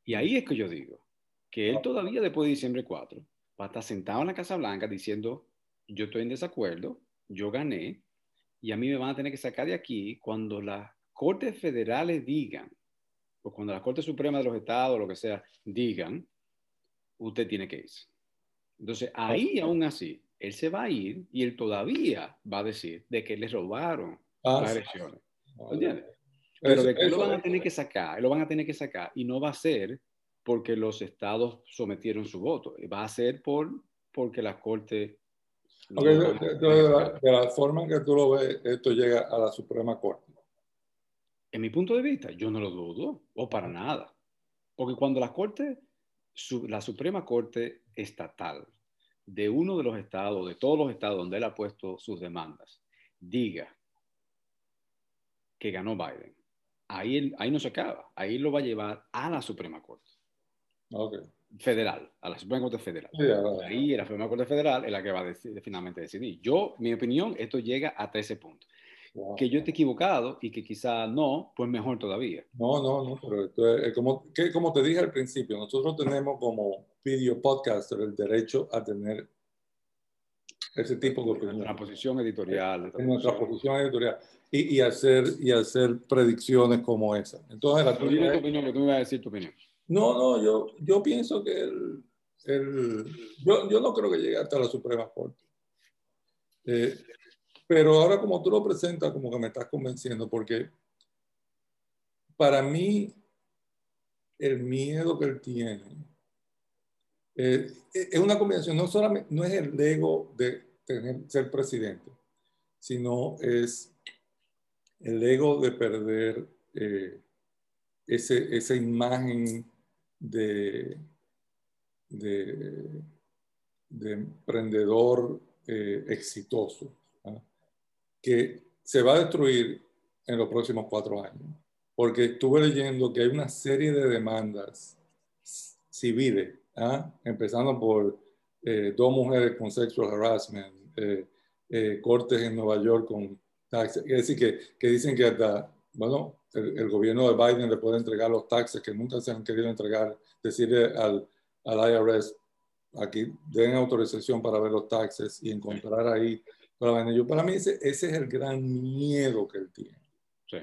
Speaker 2: Y ahí es que yo digo que él todavía después de diciembre 4 va a estar sentado en la Casa Blanca diciendo, yo estoy en desacuerdo, yo gané y a mí me van a tener que sacar de aquí cuando las cortes federales digan, o cuando la Corte Suprema de los Estados, lo que sea, digan, usted tiene que irse. Entonces, ahí aún así, él se va a ir y él todavía va a decir de que le robaron ah, las elecciones. ¿Entiendes? Pero de que lo van a tener que sacar, lo van a tener que sacar y no va a ser porque los estados sometieron su voto, va a ser por, porque la Corte
Speaker 1: de, la, forma en que tú lo ves, esto llega a la Suprema Corte.
Speaker 2: En mi punto de vista, yo no lo dudo, o para nada. Porque cuando la Corte, la Suprema Corte Estatal de uno de los estados, de todos los estados donde él ha puesto sus demandas, diga que ganó Biden, ahí, ahí no se acaba, ahí lo va a llevar a la Suprema Corte.
Speaker 1: Okay
Speaker 2: federal, a la Suprema Corte Federal. Ahí la Suprema Corte Federal es la que va a finalmente decidir. Yo, mi opinión, esto llega a 13 puntos. Que yo esté equivocado y que quizá no, pues mejor todavía.
Speaker 1: No, no, no, pero esto es, como, que, como te dije al principio, nosotros tenemos como video podcaster el derecho a tener ese tipo de opinión.
Speaker 2: Nuestra posición editorial.
Speaker 1: En nuestra posición editorial. Y, y, hacer, y hacer predicciones como esa. Entonces, la
Speaker 2: tuya... tu opinión, que tú me vas a decir tu opinión.
Speaker 1: No, no, yo, yo pienso que el, el, yo, yo, no creo que llegue hasta la Suprema Corte. Eh, pero ahora como tú lo presentas, como que me estás convenciendo, porque para mí el miedo que él tiene Eh, es una combinación, no, solamente, no es el ego de ser presidente, sino es el ego de perder eh, ese, esa imagen de, de, de emprendedor eh, exitoso, que se va a destruir en los próximos cuatro años, porque estuve leyendo que hay una serie de demandas civiles, ¿ah? empezando por eh, dos mujeres con sexual harassment, eh, cortes en Nueva York con taxes, es decir, que, que dicen que hasta, bueno, el, gobierno de Biden le puede entregar los taxes que nunca se han querido entregar, decirle al, al IRS, aquí den autorización para ver los taxes y encontrar ahí. Para, yo, para mí ese, ese es el gran miedo que él tiene. Sí.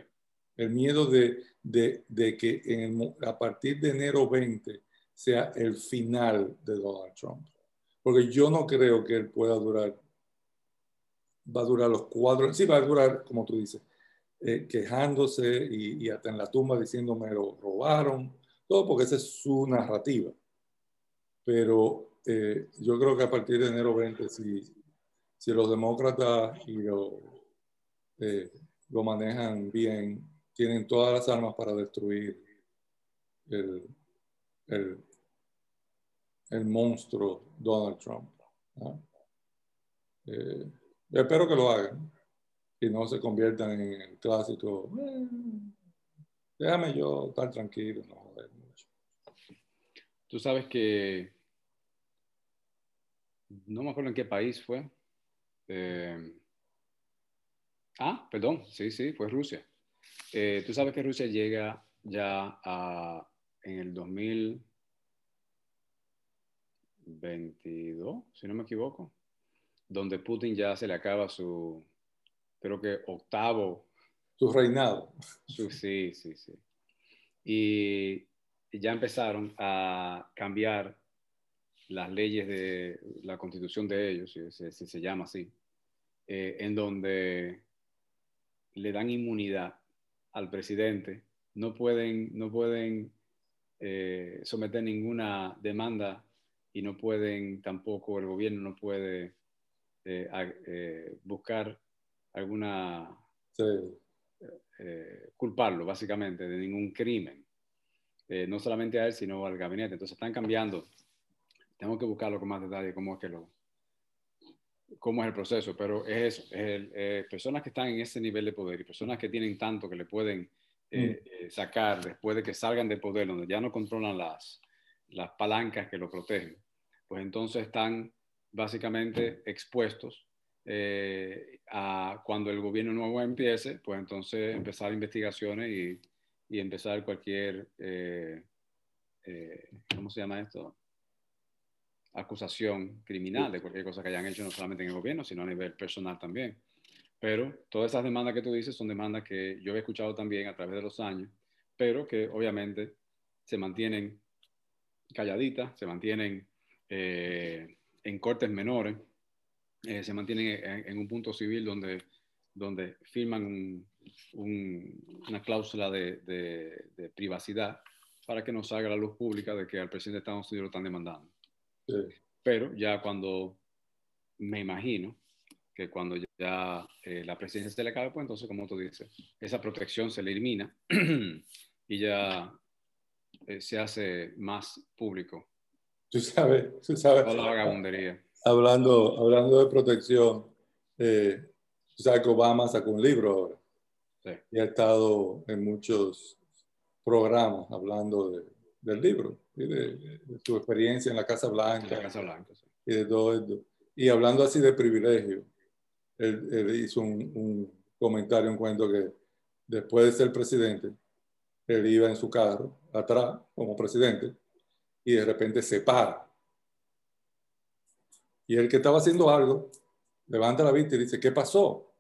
Speaker 1: El miedo de, de, de que en a partir de enero 20 sea el final de Donald Trump. Porque yo no creo que él pueda durar, va a durar los cuatro, sí va a durar, como tú dices, eh, quejándose y, y, hasta en la tumba diciendo me lo robaron, todo porque esa es su narrativa. Pero eh, yo creo que a partir de enero 20, si, si los demócratas lo, eh, lo manejan bien, tienen todas las armas para destruir el, el, el monstruo Donald Trump. espero que lo hagan y no se conviertan en el clásico, eh, déjame yo estar tranquilo, no joder.
Speaker 2: Tú sabes que, no me acuerdo en qué país fue. Eh, ah, perdón, sí, sí, fue Rusia. Eh, tú sabes que Rusia llega ya a, en el 2022, si no me equivoco, donde Putin ya se le acaba su, creo que octavo.
Speaker 1: Su reinado.
Speaker 2: sí, sí, sí. Y, ya empezaron a cambiar las leyes de la constitución de ellos, si, se llama así, eh, en donde le dan inmunidad al presidente, no pueden, no pueden eh, someter ninguna demanda y no pueden tampoco, el gobierno no puede eh, buscar alguna... Eh, culparlo, básicamente, de ningún crimen. Eh, no solamente a él, sino al gabinete. Entonces están cambiando. Tengo que buscarlo con más detalle, cómo es que lo... cómo es el proceso, pero es eso, eh, personas que están en ese nivel de poder y personas que tienen tanto que le pueden mm. sacar después de que salgan de poder, donde ya no controlan las, las palancas que lo protegen, pues entonces están básicamente expuestos eh, a cuando el gobierno nuevo empiece, pues entonces empezar investigaciones y, y empezar cualquier, eh, eh, ¿cómo se llama esto? Acusación criminal de cualquier cosa que hayan hecho, no solamente en el gobierno, sino a nivel personal también. Pero todas esas demandas que tú dices son demandas que yo he escuchado también a través de los años, pero que obviamente se mantienen calladitas, se mantienen en cortes menores eh, se mantienen en, un punto civil donde, donde firman una cláusula de, privacidad para que no salga la luz pública de que al presidente de Estados Unidos lo están demandando. Pero ya cuando, me imagino, que cuando ya eh, la presidencia se le acabe, pues entonces, como tú dices, esa protección se le elimina y ya eh, se hace más público.
Speaker 1: Tú sabes, tú sabes.
Speaker 2: Toda la vagabundería.
Speaker 1: Hablando, hablando de protección, eh, sabes que Obama sacó un libro ahora. Y ha estado en muchos programas hablando del libro y de, su experiencia en la Casa Blanca, y de todo esto. Y hablando así de privilegio, él, hizo un, un, comentario, un cuento que después de ser presidente, él iba en su carro atrás como presidente y de repente se para y el que estaba haciendo algo levanta la vista y dice, ¿qué pasó?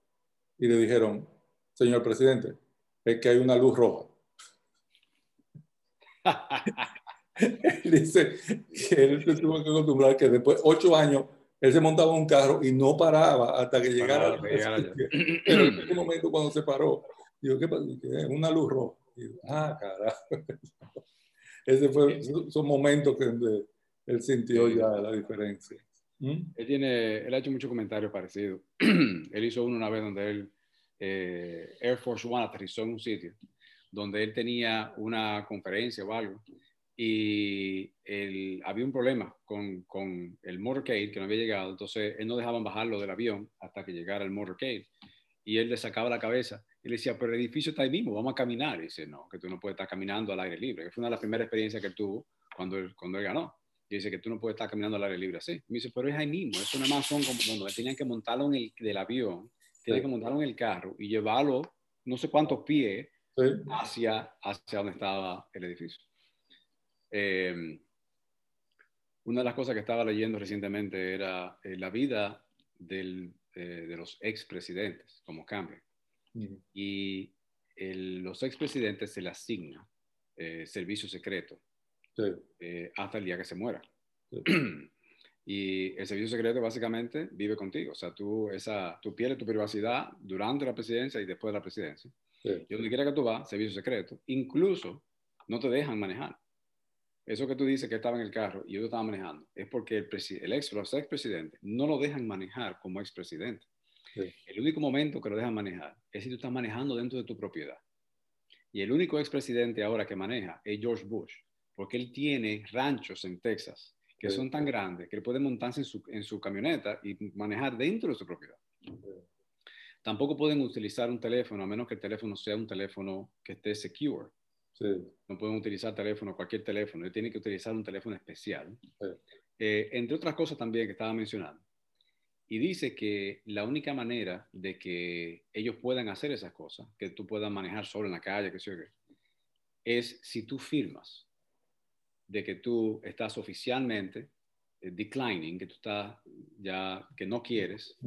Speaker 1: Y le dijeron, señor presidente, es que hay una luz roja. dice que él se tuvo que acostumbrar que después de ocho años él se montaba en un carro y no paraba hasta que llegara. Pero en ese momento cuando se paró, digo, ¿qué pasa? Es una luz roja. Y ah, carajo. Ese fue, son momentos que él sintió ya la diferencia.
Speaker 2: ¿Mm? Él, tiene, él ha hecho muchos comentarios parecidos. él hizo uno una vez donde él, eh, Air Force One aterrizó en un sitio donde él tenía una conferencia o algo y él, había un problema con, con, el motorcade que no había llegado, entonces él no dejaban bajarlo del avión hasta que llegara el motorcade y él le sacaba la cabeza y le decía, pero el edificio está ahí mismo, vamos a caminar. Y dice, no, que tú no puedes estar caminando al aire libre, que fue una de las primeras experiencias que él tuvo cuando él, cuando él ganó. Y dice que tú no puedes estar caminando al aire libre así. Y me dice, pero es ahí mismo, eso nada más son como, bueno, tenían que montarlo en el del avión, tenían que montarlo en el carro y llevarlo no sé cuántos pies hacia, hacia donde estaba el edificio. Eh, una de las cosas que estaba leyendo recientemente era eh, la vida del, eh, de los expresidentes, como cambian. Y los expresidentes se le asigna servicio secreto hasta el día que se muera. Y el servicio secreto básicamente vive contigo. O sea, tú, esa, tú pierdes tu privacidad durante la presidencia y después de la presidencia. Y donde quiera que tú vas, servicio secreto. Incluso no te dejan manejar. Eso que tú dices que estaba en el carro y yo estaba manejando, es porque el, el ex, los expresidentes no lo dejan manejar como expresidente. El único momento que lo dejan manejar es si tú estás manejando dentro de tu propiedad. Y el único expresidente ahora que maneja es George Bush, porque él tiene ranchos en Texas que son tan grandes que él puede montarse en su, en su camioneta y manejar dentro de su propiedad. Tampoco pueden utilizar un teléfono a menos que el teléfono sea un teléfono que esté secure. No pueden utilizar teléfono, cualquier teléfono. Él tiene que utilizar un teléfono especial. Eh, entre otras cosas también que estaba mencionando. Y dice que la única manera de que ellos puedan hacer esas cosas, que tú puedas manejar solo en la calle, que sé yo es si tú firmas de que tú estás oficialmente eh, declining, que tú estás ya, que no quieres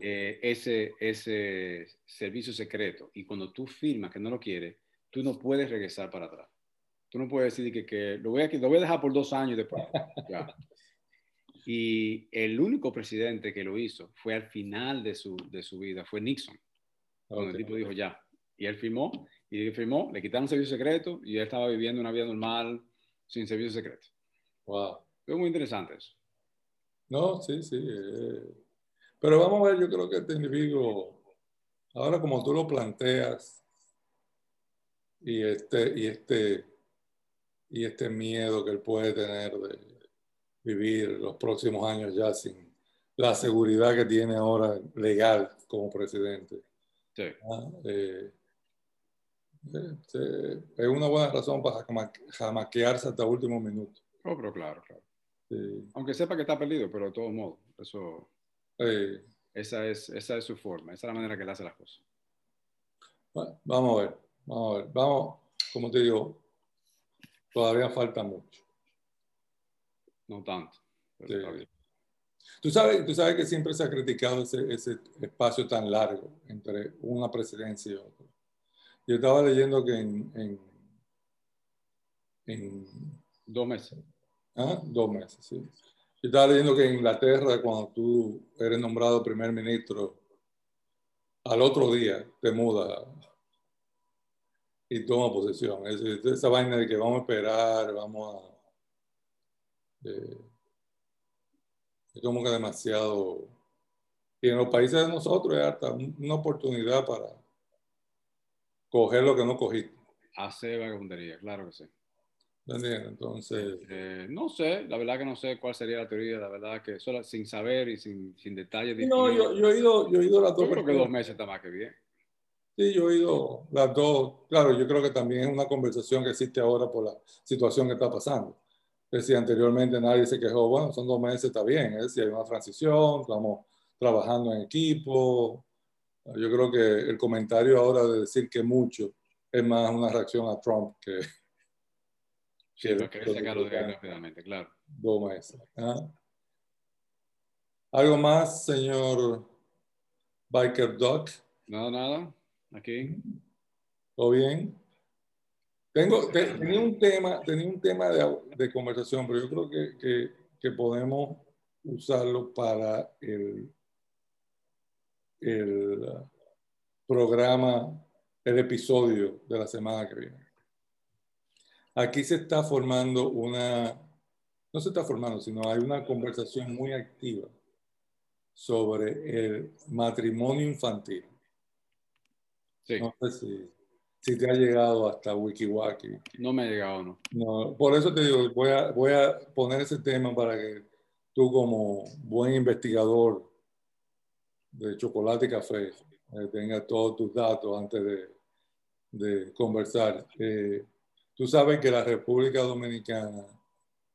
Speaker 2: eh, ese, ese servicio secreto. Y cuando tú firmas que no lo quieres, tú no puedes regresar para atrás. Tú no puedes decir que, que lo, voy a, lo voy a dejar por dos años después. Y el único presidente que lo hizo fue al final de su, de su vida, fue Nixon. Cuando el tipo dijo ya. Y él firmó, y él firmó, le quitaron servicio secreto y él estaba viviendo una vida normal sin servicio secreto.
Speaker 1: Wow.
Speaker 2: Es muy interesante eso.
Speaker 1: No, sí, sí. Eh. Pero vamos a ver, yo creo que este individuo, ahora como tú lo planteas, y este, y este, y este miedo que él puede tener de vivir los próximos años ya sin la seguridad que tiene ahora legal como presidente.
Speaker 2: Sí.
Speaker 1: Ah, eh, es una buena razón para jamaquearse hasta último minuto.
Speaker 2: Oh, pero claro, claro. Aunque sepa que está perdido, pero de todos modos, eso, esa, es, esa es su forma, esa es la manera que él hace las cosas.
Speaker 1: vamos a ver, vamos a ver, vamos, como te digo, todavía falta mucho.
Speaker 2: No tanto.
Speaker 1: Tú sabes, tú sabes que siempre se ha criticado ese, ese espacio tan largo entre una presidencia y otra. Yo estaba leyendo que en, en,
Speaker 2: dos meses.
Speaker 1: ¿Ah? Dos meses, sí. Yo estaba leyendo que en Inglaterra, cuando tú eres nombrado primer ministro, al otro día te muda y toma posesión. Es esa vaina de que vamos a esperar, vamos a... Eh, es como que demasiado... Y en los países de nosotros es hasta una oportunidad para coger lo que no cogiste.
Speaker 2: Hace vagabundería, claro que sí.
Speaker 1: Entonces.
Speaker 2: Eh, no sé, la verdad que no sé cuál sería la teoría, la verdad que solo sin saber y sin, sin detalles.
Speaker 1: No, yo, yo, he ido, yo he ido las dos.
Speaker 2: Yo creo que dos meses está más que bien.
Speaker 1: Sí, yo he oído las dos. Claro, yo creo que también es una conversación que existe ahora por la situación que está pasando. Es decir, anteriormente nadie se quejó, bueno, son dos meses, está bien. Es decir, hay una transición, estamos trabajando en equipo, yo creo que el comentario ahora de decir que mucho es más una reacción a Trump que...
Speaker 2: que sí, que sacarlo de rápidamente, claro.
Speaker 1: Dos meses. ¿ah? ¿Algo más, señor Biker Duck?
Speaker 2: Nada, nada. Aquí.
Speaker 1: ¿Todo bien? Tengo, tenía un tema, tenía un tema de, de conversación, pero yo creo que, que, que podemos usarlo para el el programa, el episodio de la semana que viene. Aquí se está formando una no se está formando, sino hay una conversación muy activa sobre el matrimonio infantil.
Speaker 2: Sí.
Speaker 1: No sé si, si, te ha llegado hasta Wikiwaki.
Speaker 2: No me ha llegado, no.
Speaker 1: no. Por eso te digo, voy a, voy a poner ese tema para que tú como buen investigador de chocolate y café eh, tengas todos tus datos antes de, de conversar. Eh, tú sabes que la República Dominicana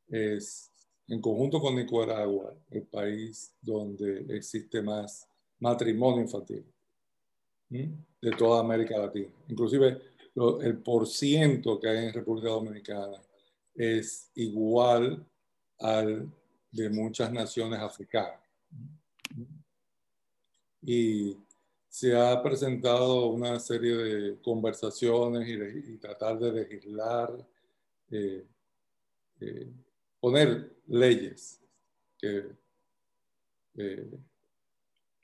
Speaker 1: es, en conjunto con Nicaragua, el país donde existe más matrimonio infantil de toda América Latina. Inclusive el porciento que hay en República Dominicana es igual al de muchas naciones africanas. Y se ha presentado una serie de conversaciones y, tratar de legislar, eh, eh, poner leyes que eh,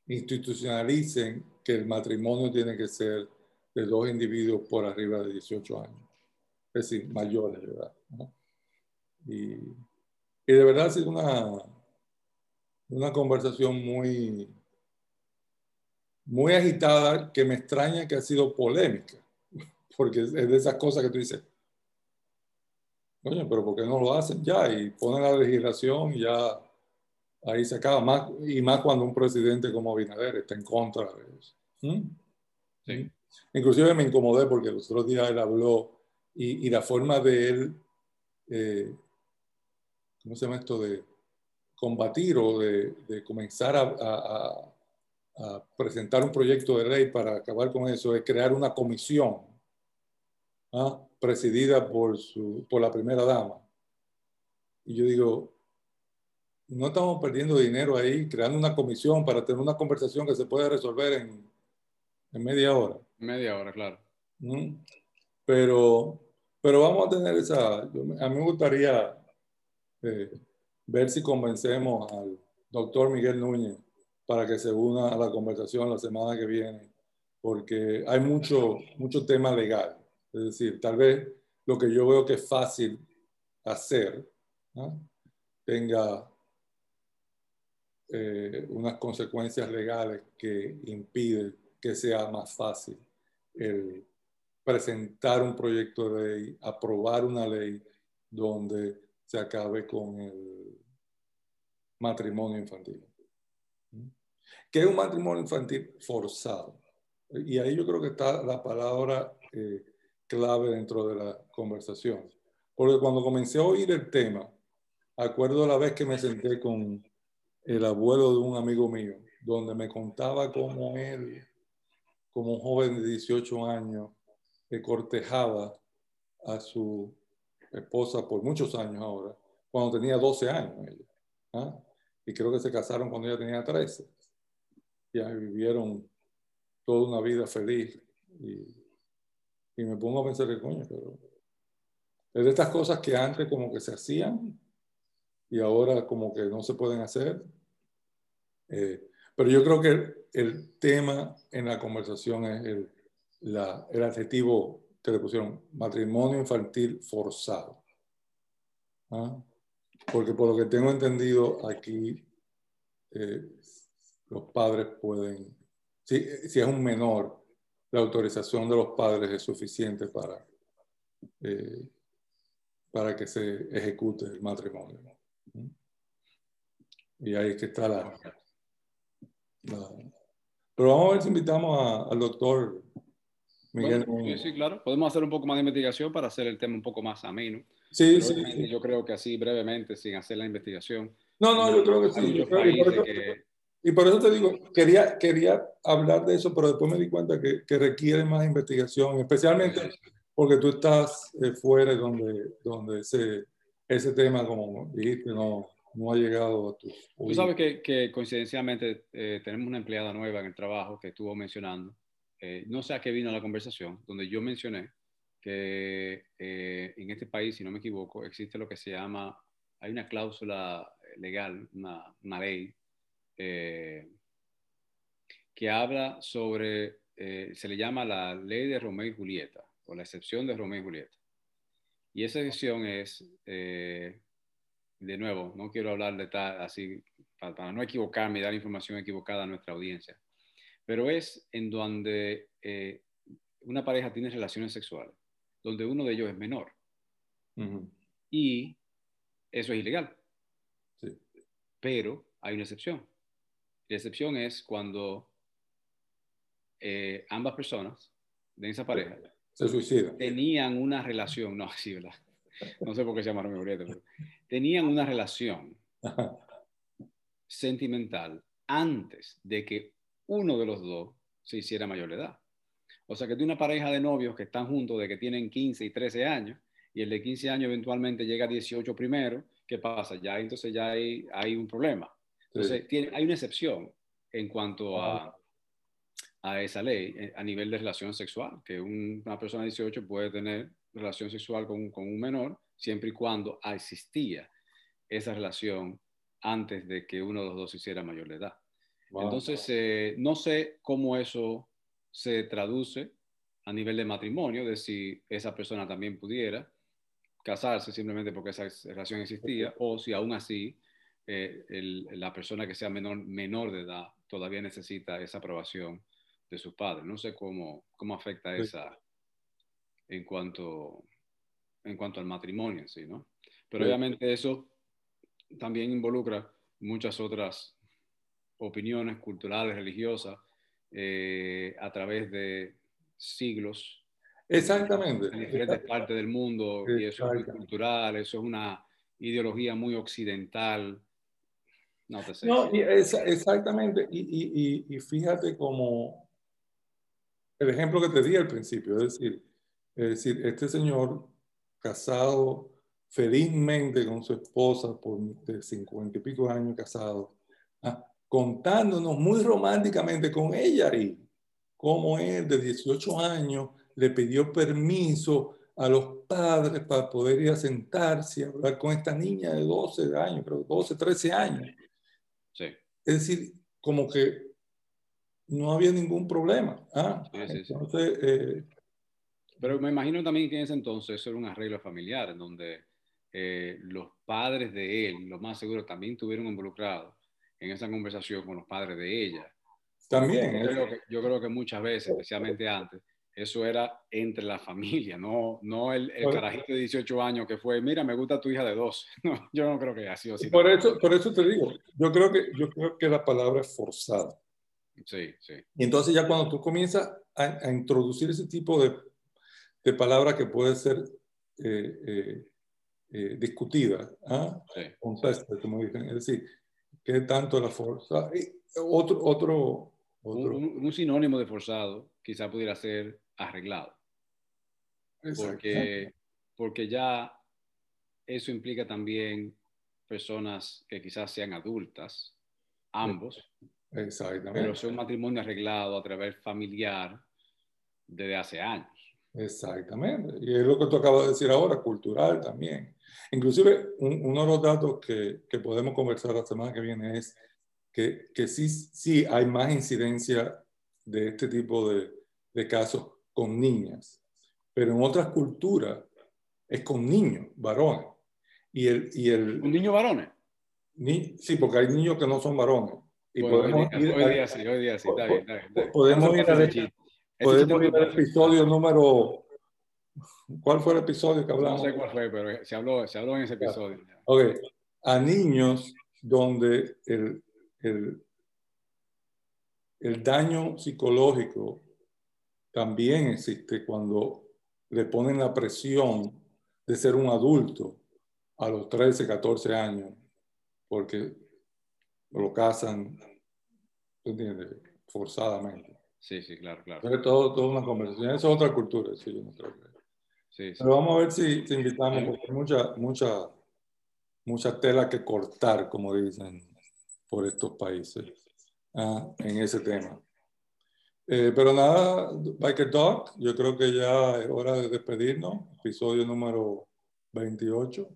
Speaker 1: institucionalicen que el matrimonio tiene que ser de dos individuos por arriba de 18 años, es decir, mayores de edad. Y, y, de verdad ha sido una, una conversación muy, muy agitada que me extraña que ha sido polémica, porque es de esas cosas que tú dices, oye, pero ¿por qué no lo hacen ya? Y ponen la legislación y ya ahí se acaba, más, y más cuando un presidente como Abinader está en contra de eso. ¿Mm?
Speaker 2: Sí.
Speaker 1: Inclusive me incomodé porque los otros días él habló y, y la forma de él, eh, ¿cómo se llama esto? De combatir o de, de comenzar a, a, a, presentar un proyecto de ley para acabar con eso es crear una comisión ¿ah? presidida por, su, por la primera dama. Y yo digo, no estamos perdiendo dinero ahí creando una comisión para tener una conversación que se puede resolver en, en media hora.
Speaker 2: Media hora, claro.
Speaker 1: ¿Mm? Pero, pero vamos a tener esa, a mí me gustaría eh, ver si convencemos al doctor Miguel Núñez para que se una a la conversación la semana que viene, porque hay mucho, mucho tema legal. Es decir, tal vez lo que yo veo que es fácil hacer tenga eh, unas consecuencias legales que impiden que sea más fácil el presentar un proyecto de ley, aprobar una ley donde se acabe con el matrimonio infantil. ¿Qué es un matrimonio infantil forzado? Y ahí yo creo que está la palabra eh, clave dentro de la conversación. Porque cuando comencé a oír el tema, acuerdo la vez que me senté con el abuelo de un amigo mío, donde me contaba cómo él, como un joven de 18 años, que cortejaba a su esposa por muchos años ahora, cuando tenía 12 años ella. ¿ah? Y creo que se casaron cuando ella tenía 13. Ya vivieron toda una vida feliz. Y, y me pongo a pensar que coño, pero es de estas cosas que antes como que se hacían y ahora como que no se pueden hacer. Eh, pero yo creo que el, tema en la conversación es el, la, el adjetivo que le pusieron, matrimonio infantil forzado. ¿Ah? Porque por lo que tengo entendido, aquí eh, los padres pueden, si, si, es un menor, la autorización de los padres es suficiente para, eh, para que se ejecute el matrimonio. Y ahí es que está la, Pero vamos a ver si invitamos al doctor Miguel.
Speaker 2: sí, claro. Podemos hacer un poco más de investigación para hacer el tema un poco más ameno.
Speaker 1: Sí, sí,
Speaker 2: Yo creo que así brevemente, sin hacer la investigación.
Speaker 1: No, no, yo creo que sí. y, por eso, te digo, quería, quería hablar de eso, pero después me di cuenta que, que requiere más investigación, especialmente porque tú estás eh, fuera donde, donde ese, ese tema, como dijiste, no, no ha llegado a tu...
Speaker 2: Tú sabes que, que coincidencialmente eh, tenemos una empleada nueva en el trabajo que estuvo mencionando, eh, no sé a qué vino la conversación, donde yo mencioné que eh, en este país, si no me equivoco, existe lo que se llama, hay una cláusula legal, una, una ley, que habla sobre, se le llama la ley de Romeo y Julieta, o la excepción de Romeo y Julieta. Y esa excepción es de nuevo, no quiero hablar de tal, así, para, no equivocarme y dar información equivocada a nuestra audiencia, pero es en donde eh, una pareja tiene relaciones sexuales, donde uno de ellos es menor. Y eso es ilegal. Sí. Pero hay una excepción. La excepción es cuando eh, ambas personas de esa pareja
Speaker 1: se suicidan.
Speaker 2: Tenían una relación, no, sí, ¿verdad? No sé por qué se llamaron Julieta, pero tenían una relación sentimental antes de que uno de los dos se hiciera mayor de edad. O sea que de una pareja de novios que están juntos de que tienen 15 y 13 años y el de 15 años eventualmente llega a 18 primero, ¿qué pasa? Ya entonces ya hay, hay un problema. Entonces tiene, hay una excepción en cuanto a, a esa ley eh, a nivel de relación sexual, que una persona de 18 puede tener relación sexual con, con un menor siempre y cuando existía esa relación antes de que uno de los dos hiciera mayor de edad. Entonces, eh, no sé cómo eso se traduce a nivel de matrimonio, de si esa persona también pudiera casarse simplemente porque esa relación existía, o si aún así eh, la persona que sea menor, menor de edad todavía necesita esa aprobación de sus padres. No sé cómo, cómo afecta esa en cuanto, en cuanto al matrimonio, ¿sí, ¿no? Pero obviamente eso también involucra muchas otras opiniones culturales, religiosas, eh, a través de siglos.
Speaker 1: Exactamente.
Speaker 2: En diferentes partes del mundo, y eso es muy cultural, eso es una ideología muy occidental.
Speaker 1: No, te sé no exactamente, y, y, y, fíjate como el ejemplo que te di al principio, es decir, es decir, este señor casado felizmente con su esposa por de cincuenta y pico años casado, ¿ah? contándonos muy románticamente con ella y cómo él de 18 años le pidió permiso a los padres para poder ir a sentarse y hablar con esta niña de 12 años, creo 12, 13 años.
Speaker 2: Sí.
Speaker 1: Es decir, como que no había ningún problema. ¿ah? Entonces, eh,
Speaker 2: pero me imagino también que en ese entonces eso era un arreglo familiar, en donde eh, los padres de él, lo más seguro, también estuvieron involucrados en esa conversación con los padres de ella.
Speaker 1: También.
Speaker 2: Yo creo, que, yo creo que muchas veces, especialmente antes, eso era entre la familia, no, no el, el carajito de 18 años que fue, mira, me gusta tu hija de 12. No, yo no creo que haya sido así.
Speaker 1: Por eso, por eso te digo, yo creo, que, yo creo que la palabra es forzada.
Speaker 2: Sí, sí.
Speaker 1: Y entonces ya cuando tú comienzas a, a introducir ese tipo de de palabra que puede ser eh, eh, eh, discutida, ¿ah? como dicen. Es decir, ¿qué tanto la fuerza? otro, otro,
Speaker 2: Un, sinónimo de forzado quizá pudiera ser arreglado. Porque, porque ya eso implica también personas que quizás sean adultas, ambos,
Speaker 1: Exactamente.
Speaker 2: pero son un matrimonio arreglado a través familiar desde hace años.
Speaker 1: Exactamente. Y es lo que tú acabas de decir ahora, cultural también. Inclusive, uno de los datos que, que, podemos conversar la semana que viene es que, que sí, sí hay más incidencia de este tipo de, de, casos con niñas, pero en otras culturas es con niños, varones. Y el, y el,
Speaker 2: ¿Un niño varones?
Speaker 1: Ni, sí, porque hay niños que no son varones. Y podemos
Speaker 2: hoy, día, hoy día sí, hoy día sí, está bien, está bien.
Speaker 1: Podemos ir a, Podemos ir al episodio número... ¿Cuál fue el episodio que hablamos?
Speaker 2: No sé cuál fue, pero se habló, se habló en ese episodio.
Speaker 1: Ok. A niños donde el, el, el daño psicológico también existe cuando le ponen la presión de ser un adulto a los 13, 14 años, porque lo casan, ¿entiendes? Forzadamente.
Speaker 2: Sí, sí, claro, claro.
Speaker 1: Es todo, toda una conversación. Esa es otra cultura, sí, yo no creo que... Sí, sí. Pero vamos a ver si, si invitamos, porque hay mucha, mucha, mucha tela que cortar, como dicen, por estos países ah, en ese tema. Eh, pero nada, Biker Dog, yo creo que ya es hora de despedirnos. Episodio número 28.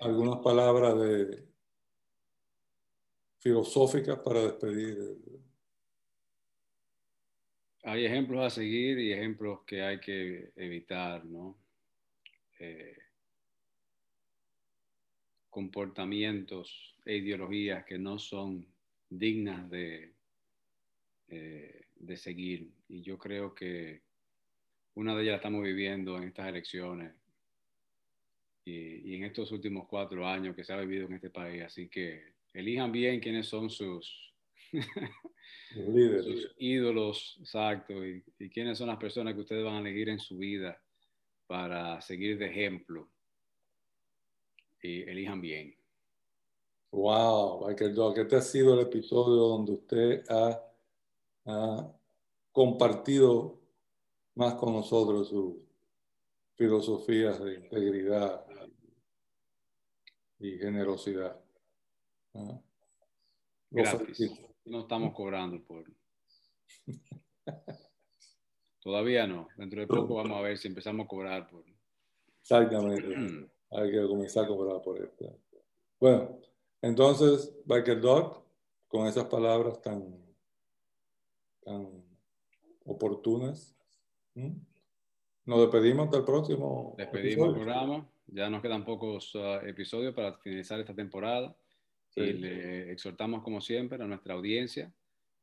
Speaker 1: Algunas palabras de filosóficas para despedir
Speaker 2: hay ejemplos a seguir y ejemplos que hay que evitar, ¿no? Eh, comportamientos e ideologías que no son dignas de, eh, de seguir. Y yo creo que una de ellas la estamos viviendo en estas elecciones y, en estos últimos cuatro años que se ha vivido en este país. Así que elijan bien quiénes son sus,
Speaker 1: líderes.
Speaker 2: ídolos, exacto, y, y, quiénes son las personas que ustedes van a elegir en su vida para seguir de ejemplo. Y elijan bien.
Speaker 1: Wow, Michael Doc, este ha sido el episodio donde usted ha, ha compartido más con nosotros su filosofías de integridad y generosidad.
Speaker 2: Gracias. No estamos cobrando por. Todavía no. Dentro de poco vamos a ver si empezamos a cobrar por.
Speaker 1: Exactamente. Hay que comenzar a cobrar por esto. Bueno, entonces, Biker Dog, con esas palabras tan, tan oportunas, nos despedimos hasta el próximo.
Speaker 2: Despedimos el programa. Ya nos quedan pocos uh, episodios para finalizar esta temporada. Y le exhortamos, como siempre, a nuestra audiencia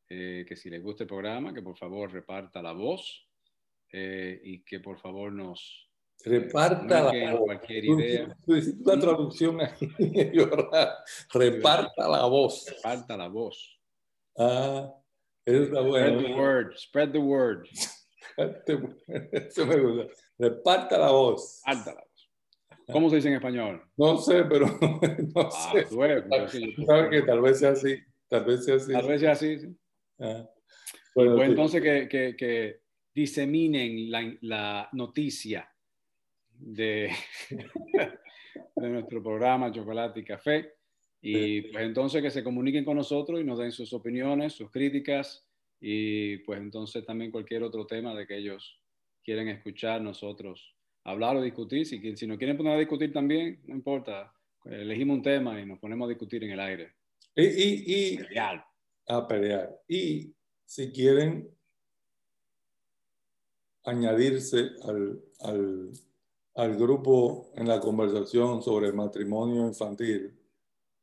Speaker 2: eh, que si les gusta el programa, que por favor reparta la voz eh, y que por favor nos
Speaker 1: reparta
Speaker 2: la voz. Cualquier idea.
Speaker 1: Una traducción aquí, reparta la voz.
Speaker 2: Reparta la voz.
Speaker 1: Ah, eso está
Speaker 2: bueno. Spread the word. Spread the word.
Speaker 1: Eso me gusta. Reparta la voz.
Speaker 2: Reparta la voz. ¿Cómo se dice en español?
Speaker 1: No sé, pero no ah, sé. sabes que tal vez sea así. Tal vez sea así.
Speaker 2: Tal vez sea así, sí. Ah. pues entonces que, que, que diseminen la, la, noticia de, de nuestro programa Chocolate y Café. Y pues entonces que se comuniquen con nosotros y nos den sus opiniones, sus críticas y pues entonces también cualquier otro tema de que ellos quieren escuchar nosotros hablar o discutir. Si, si nos quieren poner a discutir también, no importa. Elegimos un tema y nos ponemos a discutir en el aire.
Speaker 1: Y, y, A pelear. Y si quieren añadirse al, al, al, grupo en la conversación sobre el matrimonio infantil,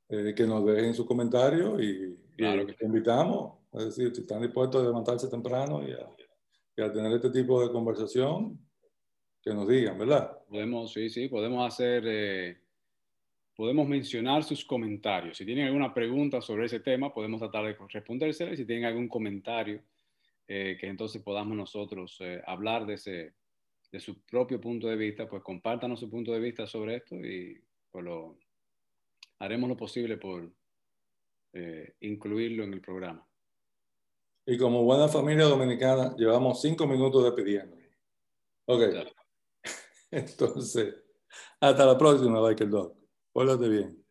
Speaker 1: eh, que nos dejen su comentario y, claro que invitamos. Es decir, si están dispuestos a levantarse temprano y a, y a tener este tipo de conversación, que nos digan, ¿verdad?
Speaker 2: Podemos, sí, sí, podemos hacer, eh, podemos mencionar sus comentarios. Si tienen alguna pregunta sobre ese tema, podemos tratar de respondérsela. Y si tienen algún comentario, eh, que entonces podamos nosotros eh, hablar de, ese, de su propio punto de vista, pues compártanos su punto de vista sobre esto y pues lo, haremos lo posible por incluirlo en el programa.
Speaker 1: Y como buena familia dominicana, llevamos cinco minutos de pidiendo. Ok. Entonces, hasta la próxima, Michael Dog. Pórtate bien.